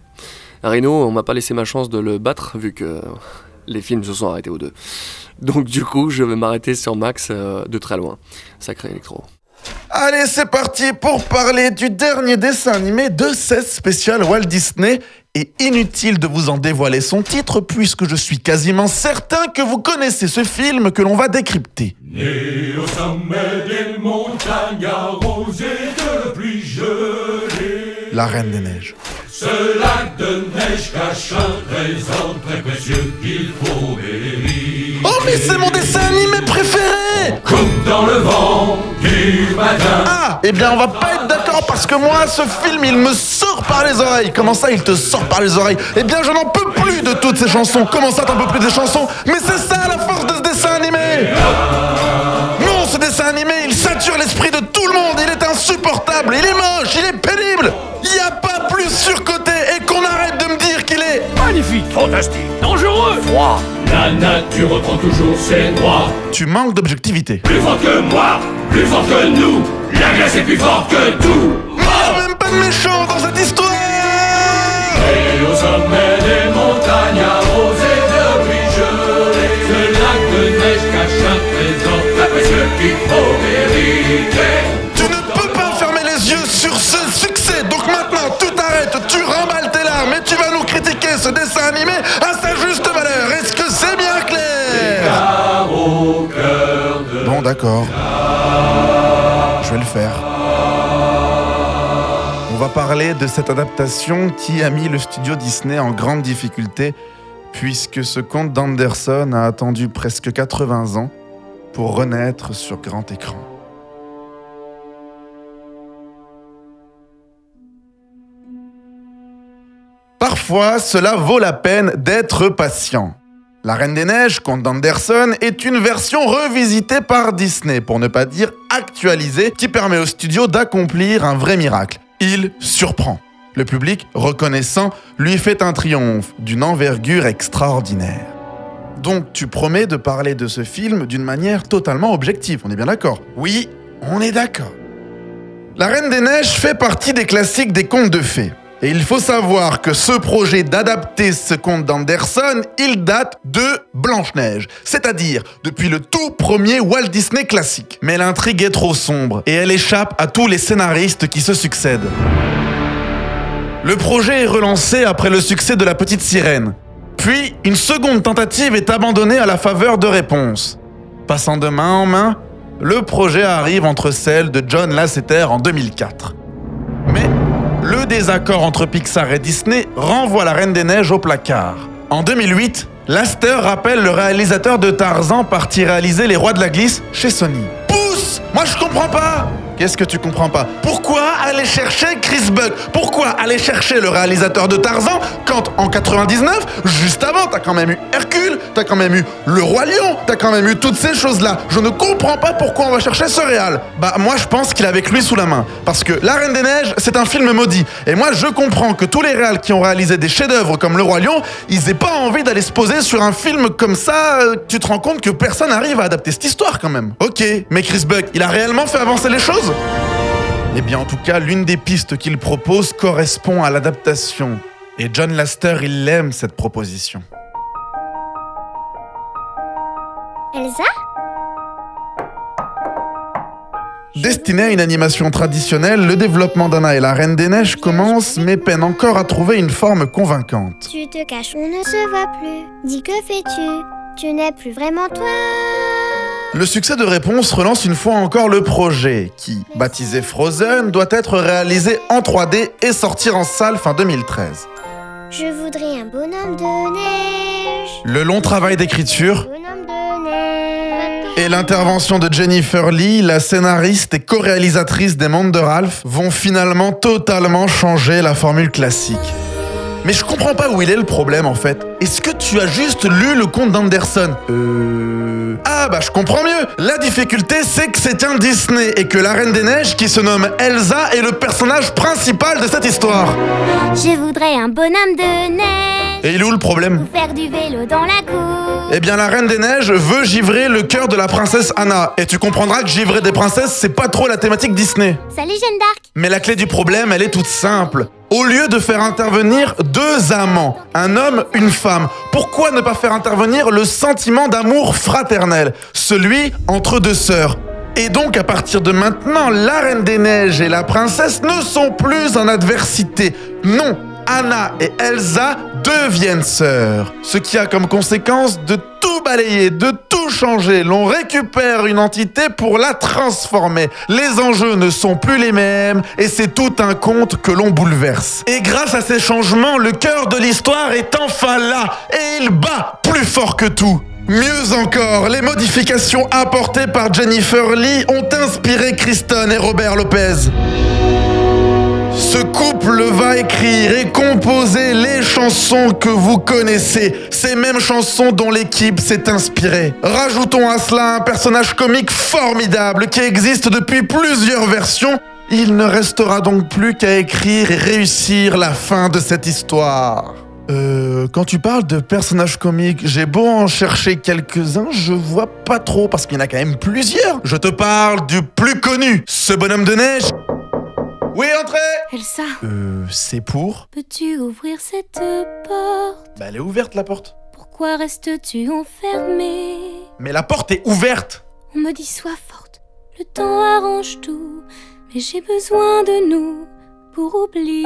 Reno, on m'a pas laissé ma chance de le battre vu que les films se sont arrêtés aux deux. Donc du coup, je vais m'arrêter sur Max euh, de très loin. Sacré électro. Allez, c'est parti pour parler du dernier dessin animé de cette spéciale Walt Disney. Et inutile de vous en dévoiler son titre puisque je suis quasiment certain que vous connaissez ce film que l'on va décrypter. Né au sommet des montagnes arrosées de pluie gelée. La Reine des Neiges. Ce lac de neige cache un trésor très précieux qu'il faut mériter. Oh mais c'est mon dessin animé préféré. Comme dans le vent du matin. Ah Eh bien on va pas être d'accord parce que moi ce film il me sort par les oreilles. Comment ça il te sort par les oreilles? Eh bien je n'en peux plus de toutes ces chansons. Comment ça t'en peux plus des chansons? Mais c'est ça la force de ce dessin animé. Non ce dessin animé il sature l'esprit de tout le monde. Il est insupportable, il est moche, il est pénible fantastique, dangereux, froid. La nature reprend toujours ses droits. Tu manques d'objectivité Plus fort que moi, plus fort que nous. La glace est plus forte que tout. Mais a même pas de méchant dans cette histoire Et au sommet des montagnes arrosées de pluie gelée, ce lac de neige cache un trésor très précieux qu'il faut mériter. Tu ne peux pas fermer les yeux sur ce succès Donc maintenant tout arrête, tu rentres tu vas nous ce dessin animé à sa juste valeur. Est-ce que c'est bien clair Bon, d'accord. Je vais le faire. On va parler de cette adaptation qui a mis le studio Disney en grande difficulté, puisque ce conte d'Anderson a attendu presque 80 ans pour renaître sur grand écran. Cela vaut la peine d'être patient. La Reine des Neiges, conte d'Anderson, est une version revisitée par Disney, pour ne pas dire actualisée, qui permet au studio d'accomplir un vrai miracle. Il surprend. Le public, reconnaissant, lui fait un triomphe d'une envergure extraordinaire. Donc tu promets de parler de ce film d'une manière totalement objective, on est bien d'accord? Oui, on est d'accord. La Reine des Neiges fait partie des classiques des contes de fées. Et il faut savoir que ce projet d'adapter ce conte d'Anderson, il date de Blanche-Neige, c'est-à-dire depuis le tout premier Walt Disney classique. Mais l'intrigue est trop sombre et elle échappe à tous les scénaristes qui se succèdent. Le projet est relancé après le succès de La Petite Sirène. Puis, une seconde tentative est abandonnée à la faveur de réponses. Passant de main en main, le projet arrive entre celles de John Lasseter en 2004. Le désaccord entre Pixar et Disney renvoie la Reine des Neiges au placard. En 2008, Lasseter rappelle le réalisateur de Tarzan parti réaliser Les Rois de la Glisse chez Sony. Pousse Moi je comprends pas Qu'est-ce que tu comprends pas? Pourquoi aller chercher Chris Buck? Pourquoi aller chercher le réalisateur de Tarzan quand en 99, juste avant, t'as quand même eu Hercule, t'as quand même eu Le Roi Lion, t'as quand même eu toutes ces choses-là. Je ne comprends pas pourquoi on va chercher ce réal. Bah moi je pense qu'il a avec lui sous la main. Parce que La Reine des Neiges, c'est un film maudit. Et moi je comprends que tous les réals qui ont réalisé des chefs-d'œuvre comme Le Roi Lion, ils aient pas envie d'aller se poser sur un film comme ça. euh, Tu te rends compte que personne n'arrive à adapter cette histoire quand même. Ok, mais Chris Buck, il a réellement fait avancer les choses? Eh bien, en tout cas, l'une des pistes qu'il propose correspond à l'adaptation. Et John Laster, il aime cette proposition. Elsa? Destiné à une animation traditionnelle, le développement d'Anna et la Reine des Neiges commence, mais peine encore à trouver une forme convaincante. Tu te caches, on ne se voit plus. Dis que fais-tu? Tu n'es plus vraiment toi. Le succès de Réponse relance une fois encore le projet, qui, baptisé Frozen, doit être réalisé en 3D et sortir en salle fin 2013. Je voudrais un bonhomme de neige. Le long travail d'écriture et l'intervention de Jennifer Lee, la scénariste et co-réalisatrice des Mondes de Ralph, vont finalement totalement changer la formule classique. Mais je comprends pas où il est le problème en fait. Est-ce que tu as juste lu le conte d'Anderson? Euh... Ah bah je comprends mieux La difficulté c'est que c'est un Disney et que la Reine des Neiges qui se nomme Elsa est le personnage principal de cette histoire. Je voudrais un bonhomme de neige. Et il est où le problème Pour faire du vélo dans la cour. Eh bien, la Reine des Neiges veut givrer le cœur de la princesse Anna. Et tu comprendras que givrer des princesses, c'est pas trop la thématique Disney. Salut Jeanne d'Arc. Mais la clé du problème, elle est toute simple. Au lieu de faire intervenir deux amants, un homme, une femme, pourquoi ne pas faire intervenir le sentiment d'amour fraternel, celui entre deux sœurs? Et donc, à partir de maintenant, la Reine des Neiges et la princesse ne sont plus en adversité. Non, Anna et Elsa deviennent sœurs. Ce qui a comme conséquence de tout balayer, de tout changer. L'on récupère une entité pour la transformer. Les enjeux ne sont plus les mêmes et c'est tout un conte que l'on bouleverse. Et grâce à ces changements, le cœur de l'histoire est enfin là et il bat plus fort que tout. Mieux encore, les modifications apportées par Jennifer Lee ont inspiré Kristen et Robert Lopez. Ce couple va écrire et composer les chansons que vous connaissez, ces mêmes chansons dont l'équipe s'est inspirée. Rajoutons à cela un personnage comique formidable qui existe depuis plusieurs versions. Il ne restera donc plus qu'à écrire et réussir la fin de cette histoire. Euh, quand tu parles de personnages comiques, j'ai beau en chercher quelques-uns, je vois pas trop parce qu'il y en a quand même plusieurs. Je te parle du plus connu, ce bonhomme de neige. Oui, entrez Elsa, Euh, c'est pour peux-tu ouvrir cette porte? Bah, elle est ouverte la porte. Pourquoi restes-tu enfermée Mais la porte est ouverte On me dit sois forte, le temps arrange tout, mais j'ai besoin de nous pour oublier.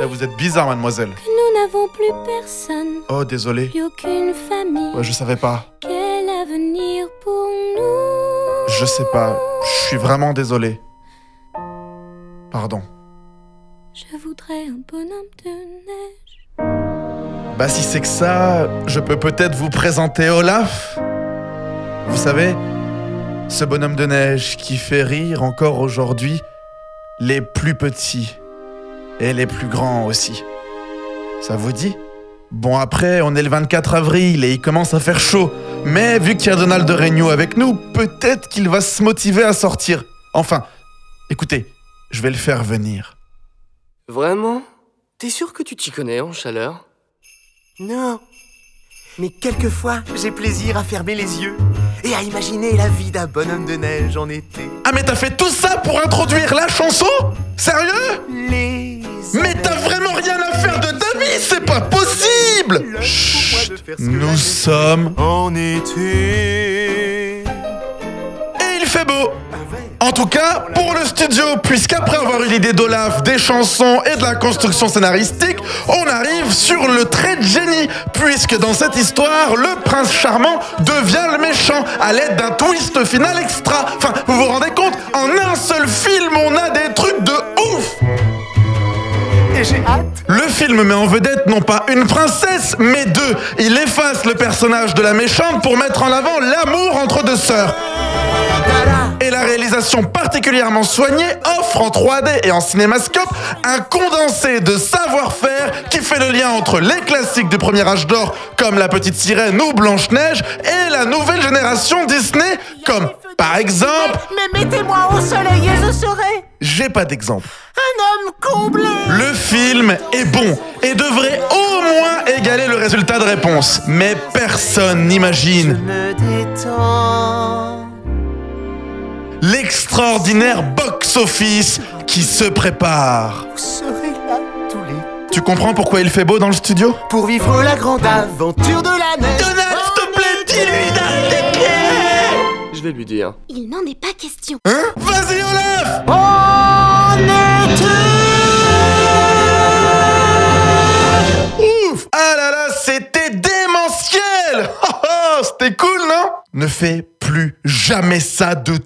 Eh, vous êtes bizarre, mademoiselle. que nous n'avons plus personne, Oh, désolé. plus aucune famille. Ouais, je savais pas. Quel avenir pour nous? Je sais pas. Je suis vraiment désolé. Pardon. Je voudrais un bonhomme de neige. Bah si c'est que ça, je peux peut-être vous présenter Olaf. Vous savez, ce bonhomme de neige qui fait rire encore aujourd'hui les plus petits et les plus grands aussi. Ça vous dit? Bon après, on est le 24 avril et il commence à faire chaud. Mais vu qu'il y a Donald Regnault avec nous, peut-être qu'il va se motiver à sortir. Enfin, écoutez, je vais le faire venir. Vraiment? T'es sûr que tu t'y connais en chaleur? Non. Mais quelquefois, j'ai plaisir à fermer les yeux et à imaginer la vie d'un bonhomme de neige en été. Ah mais t'as fait tout ça pour introduire la chanson? Sérieux? Les Mais t'as vraiment rien à faire de ta vie, c'est pas possible Chut, Nous sommes... en été. Et il fait beau En tout cas, pour le studio, puisqu'après avoir eu l'idée d'Olaf, des chansons et de la construction scénaristique, on arrive sur le trait de génie, puisque dans cette histoire, le prince charmant devient le méchant à l'aide d'un twist final extra. Enfin, vous vous rendez compte En un seul film, on a des trucs de ouf Et j'ai hâte. Le film met en vedette non pas une princesse, mais deux. Il efface le personnage de la méchante pour mettre en avant l'amour entre deux sœurs. Et la réalisation particulièrement soignée offre en 3D et en cinémascope un condensé de savoir-faire qui fait le lien entre les classiques du premier âge d'or comme La Petite Sirène ou Blanche-Neige et la nouvelle génération Disney comme par exemple... Mais mettez-moi au soleil et je serai J'ai pas d'exemple. un homme comblé. Le film est bon et devrait au moins égaler le résultat de réponse. Mais personne n'imagine Me détends. L'extraordinaire box-office qui se prépare. Vous serez là tous les Tu comprends pourquoi il fait beau dans le studio? Pour vivre la grande aventure de la neige. Donald, s'il te plaît, dis-lui d'arrêter Je vais lui dire. Il n'en est pas question. Hein? Vas-y, Olaf En Ouf Ah là là, c'était démentiel Oh, oh, C'était cool, non? Ne fais plus jamais ça de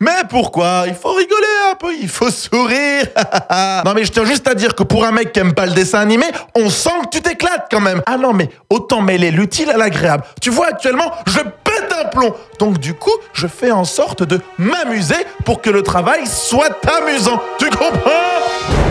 Mais pourquoi? Il faut rigoler un peu, il faut sourire. non mais je tiens juste à dire que pour un mec qui aime pas le dessin animé, on sent que tu t'éclates quand même. Ah non mais autant mêler l'utile à l'agréable. Tu vois actuellement, je pète un plomb. Donc du coup, je fais en sorte de m'amuser pour que le travail soit amusant. Tu comprends?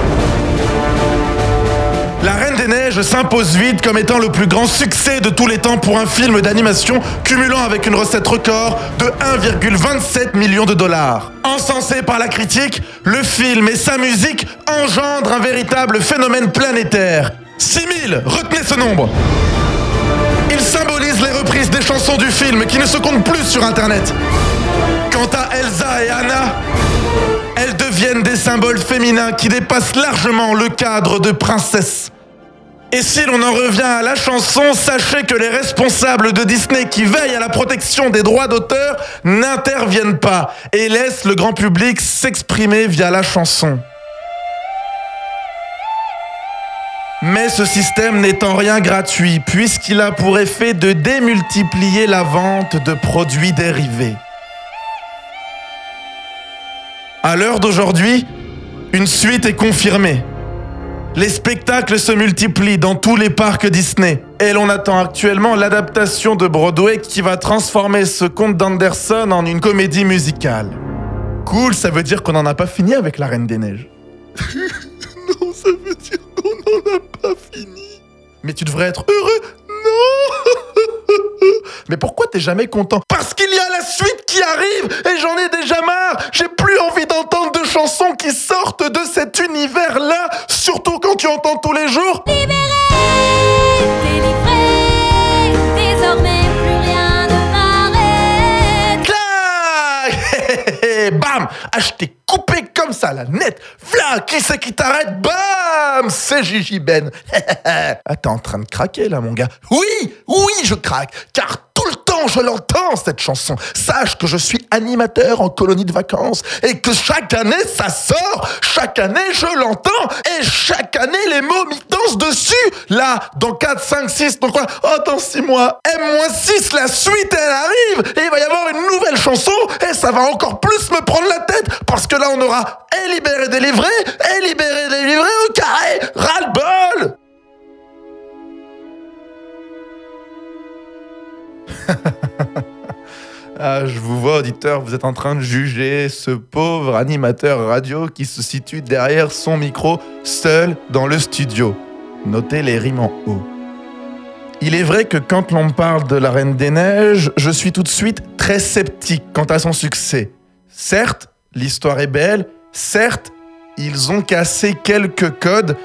Reine des Neiges s'impose vite comme étant le plus grand succès de tous les temps pour un film d'animation, cumulant avec une recette record de 1,27 million de dollars. Encensé par la critique, le film et sa musique engendrent un véritable phénomène planétaire. 6000, retenez ce nombre Il symbolise les reprises des chansons du film qui ne se comptent plus sur Internet. Quant à Elsa et Anna, elles deviennent des symboles féminins qui dépassent largement le cadre de princesse. Et si l'on en revient à la chanson, sachez que les responsables de Disney qui veillent à la protection des droits d'auteur n'interviennent pas et laissent le grand public s'exprimer via la chanson. Mais ce système n'est en rien gratuit puisqu'il a pour effet de démultiplier la vente de produits dérivés. À l'heure d'aujourd'hui, une suite est confirmée. Les spectacles se multiplient dans tous les parcs Disney. Et l'on attend actuellement l'adaptation de Broadway qui va transformer ce conte d'Anderson en une comédie musicale. Cool, ça veut dire qu'on n'en a pas fini avec La Reine des Neiges. non, ça veut dire qu'on n'en a pas fini. Mais tu devrais être heureux. Non Mais pourquoi t'es jamais content? Parce qu'il y a la suite qui arrive et j'en ai déjà marre J'ai plus envie d'entendre de chansons qui sortent de cet univers-là, surtout quand tu entends tous les jours. Délivré, désormais plus rien ne m'arrête. Clac Bam t'ai coupé comme ça, la net. V'là, qui c'est qui t'arrête? Bam C'est Gigi Ben. ah, t'es en train de craquer là, mon gars. Oui, oui, je craque, car je l'entends cette chanson. Sache que je suis animateur en colonie de vacances et que chaque année ça sort, chaque année je l'entends et chaque année les mots m'y dansent dessus. Là, dans 4, 5, 6, donc quoi? Oh, dans 6 mois, M-6, la suite elle arrive et il va y avoir une nouvelle chanson et ça va encore plus me prendre la tête parce que là on aura et libéré délivré et libéré délivré au carré. Ras-le-bol Ah, je vous vois, auditeur, vous êtes en train de juger ce pauvre animateur radio qui se situe derrière son micro, seul dans le studio. Notez les rimes en haut. Il est vrai que quand l'on parle de la Reine des Neiges, je suis tout de suite très sceptique quant à son succès. Certes, l'histoire est belle, certes, ils ont cassé quelques codes,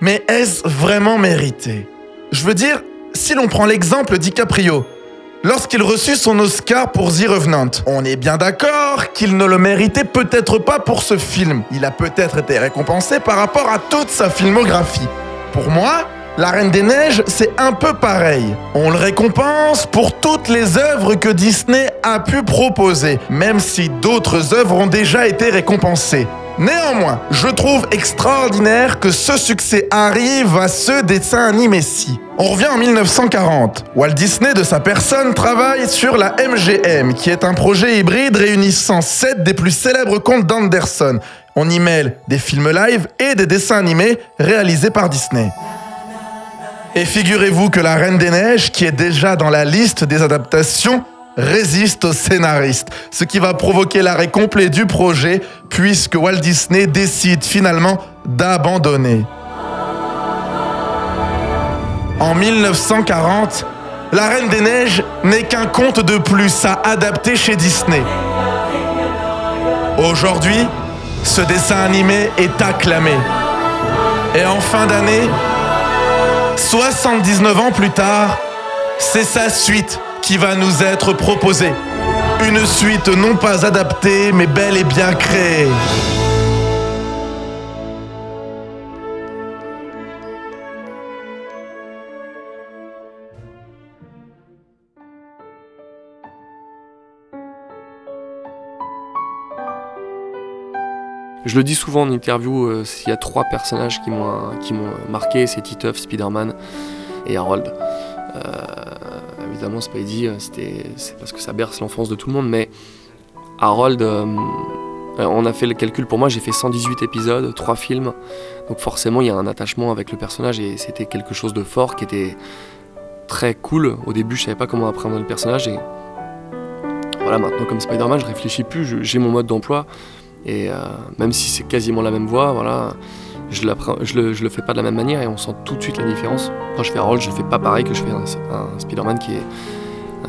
mais est-ce vraiment mérité? Je veux dire, si l'on prend l'exemple DiCaprio, lorsqu'il reçut son Oscar pour The Revenant, on est bien d'accord qu'il ne le méritait peut-être pas pour ce film. Il a peut-être été récompensé par rapport à toute sa filmographie. Pour moi, La Reine des Neiges, c'est un peu pareil. On le récompense pour toutes les œuvres que Disney a pu proposer, même si d'autres œuvres ont déjà été récompensées. Néanmoins, je trouve extraordinaire que ce succès arrive à ce dessin animé-ci. On revient en 1940. Walt Disney, de sa personne, travaille sur la MGM, qui est un projet hybride réunissant sept des plus célèbres contes d'Anderson. On y mêle des films live et des dessins animés réalisés par Disney. Et figurez-vous que La Reine des Neiges, qui est déjà dans la liste des adaptations, résiste aux scénaristes, ce qui va provoquer l'arrêt complet du projet, puisque Walt Disney décide finalement d'abandonner. En 1940, La Reine des Neiges n'est qu'un conte de plus à adapter chez Disney. Aujourd'hui, ce dessin animé est acclamé. Et en fin d'année, 79 ans plus tard, c'est sa suite qui va nous être proposée. Une suite non pas adaptée, mais bel et bien créée. Je le dis souvent en interview, euh, s'il y a trois personnages qui m'ont qui m'ont marqué, c'est Titeuf, Spider-Man et Harold. Euh, évidemment, Spidey, euh, c'était, c'est parce que ça berce l'enfance de tout le monde, mais Harold, euh, euh, on a fait le calcul. Pour moi, j'ai fait 118 épisodes, 3 films, donc forcément il y a un attachement avec le personnage et c'était quelque chose de fort qui était très cool. Au début, je savais pas comment apprendre le personnage et voilà, maintenant comme Spider-Man, je réfléchis plus, j'ai mon mode d'emploi et même si c'est quasiment la même voix, voilà, je, je, le, je le fais pas de la même manière et on sent tout de suite la différence. Quand je fais Harold, je fais pas pareil que je fais un, un Spider-Man qui est,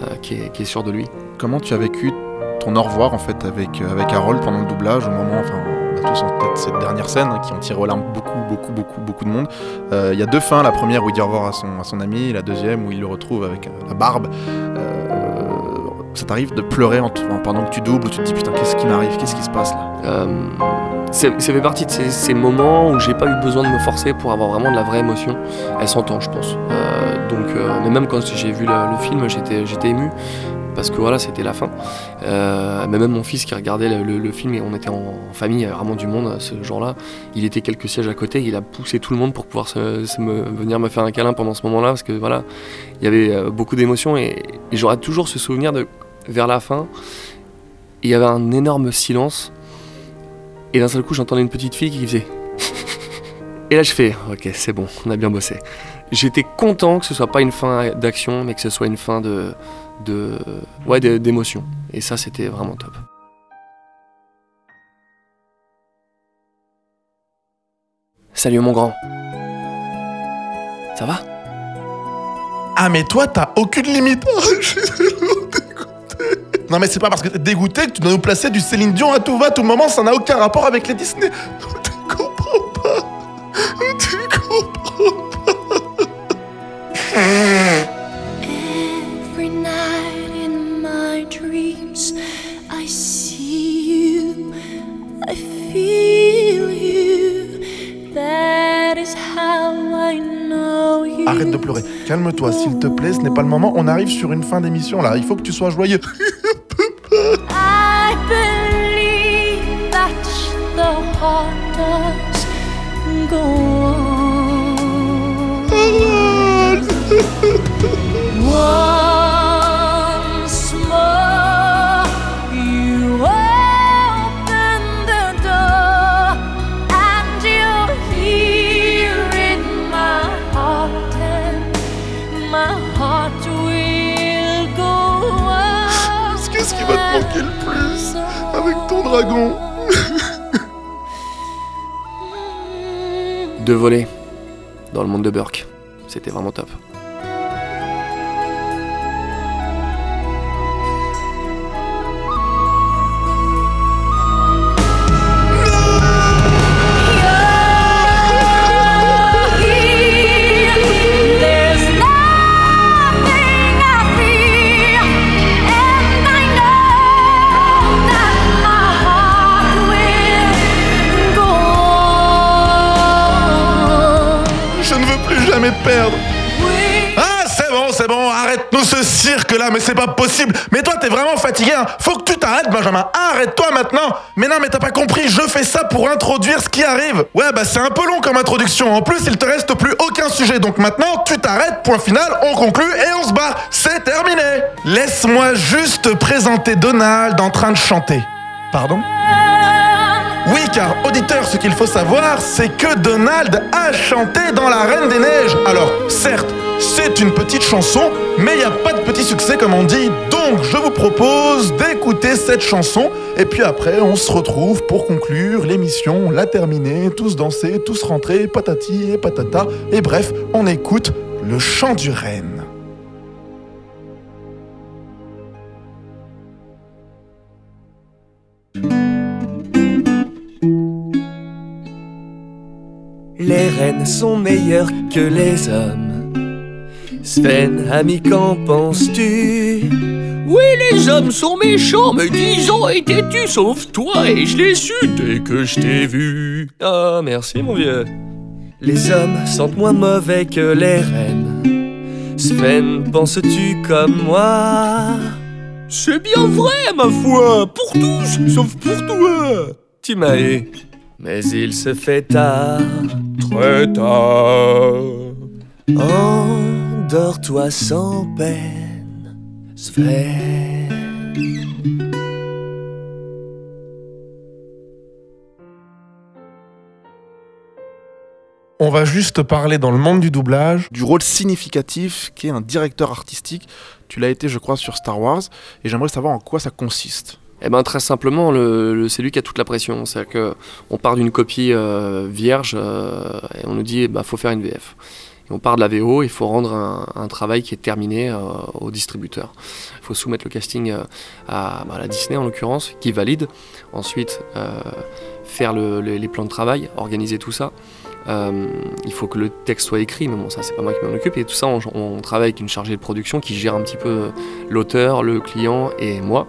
euh, qui, est, qui est sûr de lui. Comment tu as vécu ton au revoir en fait avec, euh, avec Harold pendant le doublage au moment, enfin on a tous en tête cette dernière scène hein, qui ont tiré aux larmes beaucoup, beaucoup, beaucoup, beaucoup de monde. Euh, Il y a deux fins, la première où il dit au revoir à son, à son ami, et la deuxième où il le retrouve avec la barbe. Euh, ça t'arrive de pleurer en en- pendant que tu doubles, où tu te dis putain qu'est-ce qui m'arrive, qu'est-ce qui se passe là? Ça fait partie de ces, moments où j'ai pas eu besoin de me forcer pour avoir vraiment de la vraie émotion. Elle s'entend, je pense. Euh, donc, euh, mais même quand j'ai vu le, film, j'étais, ému parce que voilà, c'était la fin. Euh, mais même mon fils qui regardait le, film et on était en, famille, il y avait vraiment du monde ce jour-là. Il était quelques sièges à côté, il a poussé tout le monde pour pouvoir venir me faire un câlin pendant ce moment-là parce que voilà, il y avait beaucoup d'émotions et, et j'aurai toujours ce souvenir de vers la fin, il y avait un énorme silence. Et d'un seul coup, j'entendais une petite fille qui faisait. Et là, je fais, ok, c'est bon, on a bien bossé. J'étais content que ce soit pas une fin d'action, mais que ce soit une fin de, de, ouais, d'émotion. Et ça, c'était vraiment top. Salut mon grand. Ça va? Ah mais toi t'as aucune limite. Non mais c'est pas parce que t'es dégoûté que tu dois nous placer du Céline Dion à tout va, à tout moment, ça n'a aucun rapport avec les Disney. Tu comprends pas. Tu comprends Every night in my dreams, I see you, I feel you. That is how I know you. arrête de pleurer. Calme-toi, s'il te plaît, ce n'est pas le moment. On arrive sur une fin d'émission là. Il faut que tu sois joyeux. Qu'est-ce qui va te manquer le plus avec ton dragon? Deux volets dans le monde de Burke. C'était vraiment top. Jamais te perdre. Ah, c'est bon, c'est bon, arrête-nous ce cirque là, mais c'est pas possible. Mais toi, t'es vraiment fatigué, hein. Faut que tu t'arrêtes, Benjamin. Arrête-toi maintenant. Mais non, mais t'as pas compris, je fais ça pour introduire ce qui arrive. Ouais, bah c'est un peu long comme introduction. En plus, il te reste plus aucun sujet. Donc maintenant, tu t'arrêtes, point final, on conclut et on se barre. C'est terminé. Laisse-moi juste présenter Donald en train de chanter. Pardon? Oui, car auditeur, ce qu'il faut savoir, c'est que Donald a chanté dans La Reine des Neiges. Alors, certes, c'est une petite chanson, mais il n'y a pas de petit succès comme on dit. Donc, je vous propose d'écouter cette chanson, et puis après, on se retrouve pour conclure l'émission, la terminer, tous danser, tous rentrer, patati et patata. Et bref, on écoute le chant du renne. Les reines sont meilleures que les hommes. Sven, ami, qu'en penses-tu? Oui, les hommes sont méchants, mais disons, et tu sauf toi, et je l'ai su dès que je t'ai vu. Oh, merci, mon vieux. Les hommes sentent moins mauvais que les reines. Sven, penses-tu comme moi? C'est bien vrai, ma foi, pour tous, sauf pour toi. Tu m'as eu, mais il se fait tard. Très tard. Endors-toi sans peine, Sven. On va juste parler dans le monde du doublage. Du rôle significatif qu'est un directeur artistique. Tu l'as été, je crois, sur Star Wars, et j'aimerais savoir en quoi ça consiste. Eh ben très simplement, le, c'est lui qui a toute la pression. C'est-à-dire que on part d'une copie euh, vierge euh, et on nous dit bah faut faire une VF. On part de la VO, il faut rendre un, travail qui est terminé euh, au distributeur. Il faut soumettre le casting à, bah, à la Disney en l'occurrence, qui valide. Ensuite faire le- le- les plans de travail, organiser tout ça. Il faut que le texte soit écrit, mais bon, ça c'est pas moi qui m'en occupe. Et tout ça, on travaille avec une chargée de production qui gère un petit peu l'auteur, le client et moi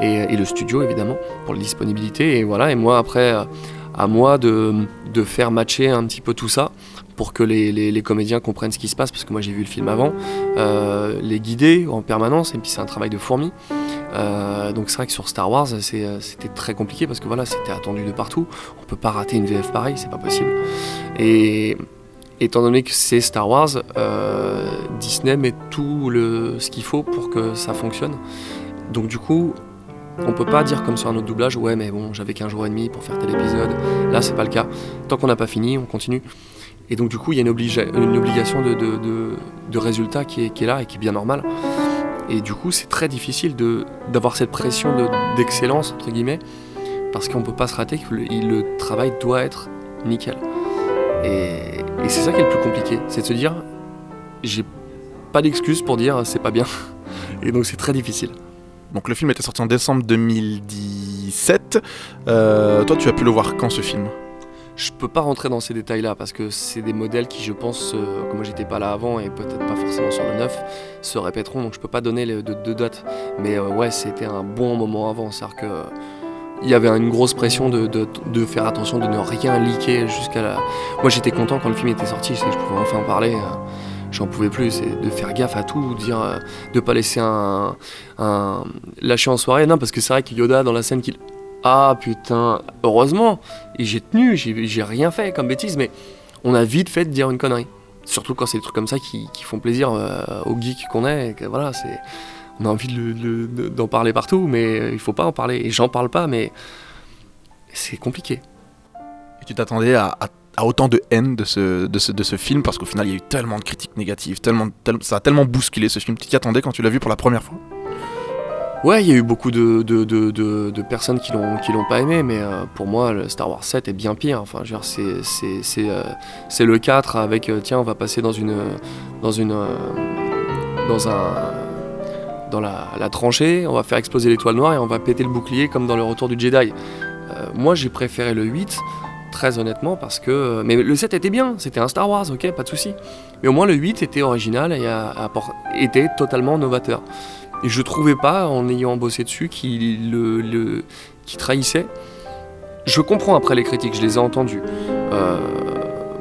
et, le studio évidemment pour la disponibilité. Et voilà et moi après à moi de, faire matcher un petit peu tout ça pour que les, comédiens comprennent ce qui se passe parce que moi j'ai vu le film avant euh, les guider en permanence et puis c'est un travail de fourmi. Euh, donc c'est vrai que sur Star Wars euh, c'était très compliqué parce que voilà c'était attendu de partout. On peut pas rater une VF pareille c'est pas possible. Et étant donné que c'est Star Wars Disney met tout le, ce qu'il faut pour que ça fonctionne. Donc du coup on peut pas dire comme sur un autre doublage, ouais, mais bon, j'avais qu'un jour et demi pour faire tel épisode. Là, c'est pas le cas. Tant qu'on n'a pas fini, on continue. Et donc, du coup, il y a une, obliga- une obligation de, résultat qui est, là et qui est bien normale. Et du coup, c'est très difficile d'avoir cette pression de- d'excellence, entre guillemets, parce qu'on peut pas se rater, que le, il- le travail doit être nickel. Et, et c'est ça qui est le plus compliqué, c'est de se dire, j'ai pas d'excuse pour dire c'est pas bien. Et donc, c'est très difficile. Donc le film était sorti en décembre 2017. Euh, toi, tu as pu le voir quand ce film? Je peux pas rentrer dans ces détails-là parce que c'est des modèles qui, je pense, euh, comme moi j'étais pas là avant et peut-être pas forcément sur le neuf, se répéteront. Donc je peux pas donner les deux de dates. Mais euh, ouais, c'était un bon moment avant. C'est-à-dire que euh, il y avait une grosse pression de, faire attention de ne rien leaker jusqu'à la. Moi j'étais content quand le film était sorti, je pouvais enfin en parler. J'en pouvais plus. C'est de faire gaffe à tout, dire, euh, de pas laisser un, lâcher en soirée. Non, parce que c'est vrai que Yoda dans la scène qu'il ah putain, heureusement, et j'ai tenu, j'ai rien fait comme bêtise, mais on a vite fait de dire une connerie. Surtout quand c'est des trucs comme ça qui, font plaisir euh, aux geeks qu'on est. voilà, c'est, on a envie d'en parler partout, mais il faut pas en parler. Et j'en parle pas, mais c'est compliqué. Et tu t'attendais à- à autant de haine de ce, de ce, de ce film parce qu'au final il y a eu tellement de critiques négatives, tellement, tel- ça a tellement bousculé ce film. Tu t'y attendais quand tu l'as vu pour la première fois? Ouais, il y a eu beaucoup de, de, de, personnes qui l'ont qui l'ont pas aimé, mais euh, pour moi, Star Wars 7 est bien pire. Enfin, c'est euh, le 4 avec euh, tiens, on va passer dans une dans une euh, dans un dans la, la tranchée, on va faire exploser l'étoile noire et on va péter le bouclier comme dans le Retour du Jedi. Moi, j'ai préféré le 8 très honnêtement parce que euh, mais le 7 était bien, c'était un Star Wars, OK, pas de souci. Mais au moins le 8 était original et a, était totalement novateur. Et je trouvais pas, en ayant bossé dessus, qu'il le, trahissait. Je comprends après les critiques, je les ai entendues. Euh,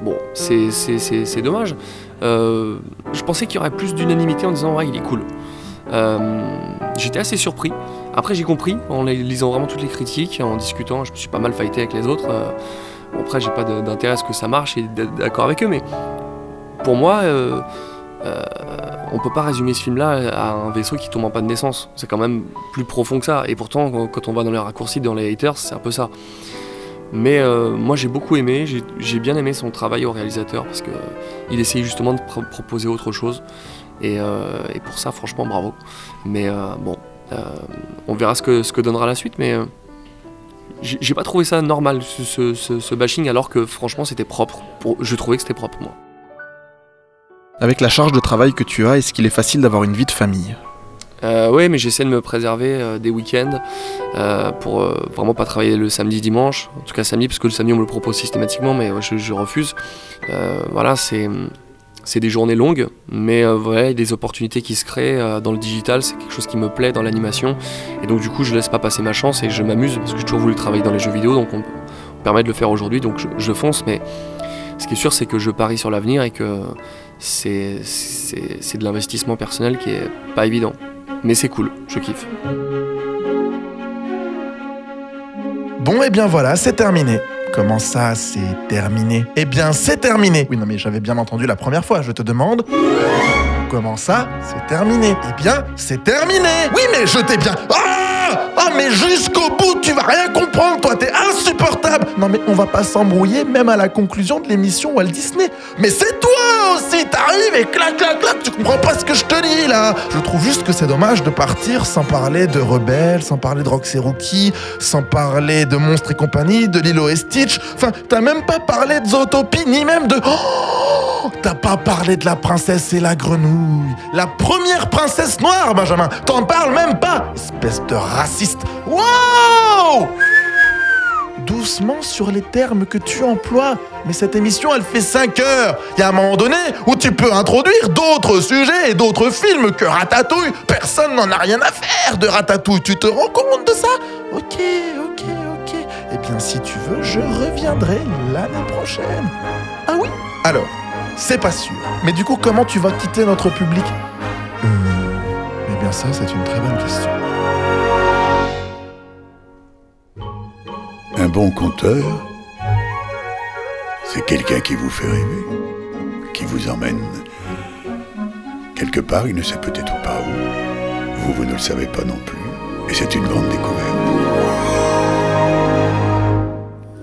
bon, c'est, dommage. Euh, je pensais qu'il y aurait plus d'unanimité en disant ouais, il est cool. J'étais assez surpris. Après, j'ai compris en lisant vraiment toutes les critiques, en discutant. Je me suis pas mal fighté avec les autres. Après, j'ai pas de- d'intérêt à ce que ça marche et d'être d'accord avec eux, mais pour moi. euh, euh, on peut pas résumer ce film-là à un vaisseau qui tombe en panne d'essence. C'est quand même plus profond que ça. Et pourtant, quand- on va dans les raccourcis, dans les haters, c'est un peu ça. Mais euh, moi, j'ai beaucoup aimé. J'ai bien aimé son travail au réalisateur parce que il essayait justement de pro- proposer autre chose. Et, euh, et pour ça, franchement, bravo. Mais euh, bon, on verra ce que, ce que donnera la suite. Mais j'ai pas trouvé ça normal, ce, ce- bashing, alors que franchement, c'était propre. Pour- je trouvais que c'était propre, moi. Avec la charge de travail que tu as, est-ce qu'il est facile d'avoir une vie de famille? Euh, oui, mais j'essaie de me préserver euh, des week-ends euh, pour vraiment pas travailler le samedi, dimanche. En tout cas samedi, parce que le samedi on me le propose systématiquement, mais je, je refuse. Voilà, c'est c'est des journées longues, mais euh, a des opportunités qui se créent euh, dans le digital. C'est quelque chose qui me plaît dans l'animation, et donc du coup je laisse pas passer ma chance et je m'amuse parce que j'ai toujours voulu travailler dans les jeux vidéo, donc on, permet de le faire aujourd'hui, donc je, je fonce. Mais ce qui est sûr, c'est que je parie sur l'avenir et que c'est de l'investissement personnel qui est pas évident. Mais c'est cool, je kiffe. Bon, et bien voilà, c'est terminé. Comment ça, c'est terminé Eh bien, c'est terminé. Oui, non, mais j'avais bien entendu la première fois. Je te demande. Comment ça, c'est terminé? Eh bien, c'est terminé. Oui, mais je t'ai bien. Ah, mais jusqu'au bout, tu vas rien comprendre, toi. T'es insupportable. Non, mais on va pas s'embrouiller, même à la conclusion de l'émission Walt Disney. Mais c'est toi aussi. T'arrives et clac, clac, clac. Tu comprends pas ce que je te dis là. Je trouve juste que c'est dommage de partir sans parler de Rebelle, sans parler de Roxy Rookie, sans parler de Monstres et compagnie, de Lilo et Stitch. Enfin, t'as même pas parlé de Zootopie, ni même de. Oh T'as pas parlé de la princesse et la grenouille. La première princesse noire, Benjamin. T'en parles même pas. Espèce de raciste. Wow Doucement sur les termes que tu emploies. Mais cette émission, elle fait 5 heures. Il y a un moment donné où tu peux introduire d'autres sujets et d'autres films que Ratatouille. Personne n'en a rien à faire de Ratatouille. Tu te rends compte de ça? Ok, ok, ok. Eh bien, si tu veux, je reviendrai l'année prochaine. Ah oui? Alors, c'est pas sûr. Mais du coup, comment tu vas quitter notre public Euh. Eh bien, ça, c'est une très bonne question. Un bon conteur, c'est quelqu'un qui vous fait rêver, qui vous emmène quelque part, il ne sait peut-être pas où. Vous, vous ne le savez pas non plus. Et c'est une grande découverte.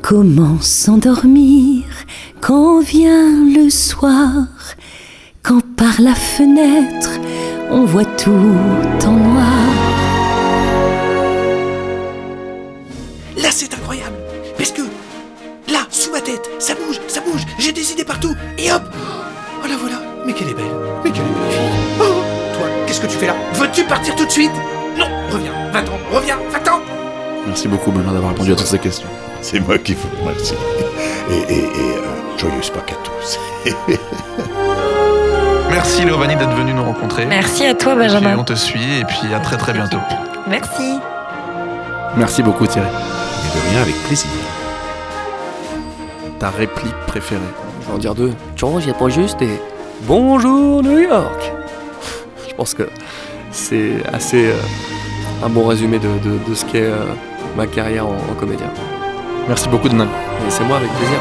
Comment s'endormir quand vient le soir, quand par la fenêtre on voit tout en noir? Là, c'est incroyable. Parce que là, sous ma tête, ça bouge, ça bouge? J'ai des idées partout. Et hop Oh la voilà. Mais qu'elle est belle. Mais quelle est belle fille. Oh Toi, qu'est-ce que tu fais là? Veux-tu partir tout de suite? Non Reviens. Va-t'en. Reviens. Va-t'en. Merci beaucoup, Benoît, d'avoir répondu à toutes ces questions. C'est moi qui vous remercie. Et, et, et euh, joyeuse Pâques à tous. Merci Léovanie d'être venu nous rencontrer. Merci à toi, Et puis, Benjamin. on te suit et puis à très très bientôt. Merci. Merci beaucoup, Thierry. Et de rien, avec plaisir. Ta réplique préférée Je vais en dire deux. Tu vois, j'ai pas juste et Bonjour New York. Je pense que c'est assez euh, un bon résumé de, de- de ce qu'est euh, ma carrière en, en comédien. Merci beaucoup Donald. Et c'est moi avec plaisir.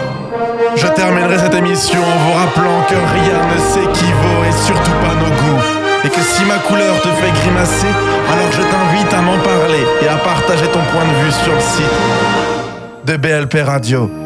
Je terminerai cette émission en vous rappelant que rien ne s'équivaut et surtout pas nos goûts. Et que si ma couleur te fait grimacer, alors je t'invite à m'en parler et à partager ton point de vue sur le site de BLP Radio.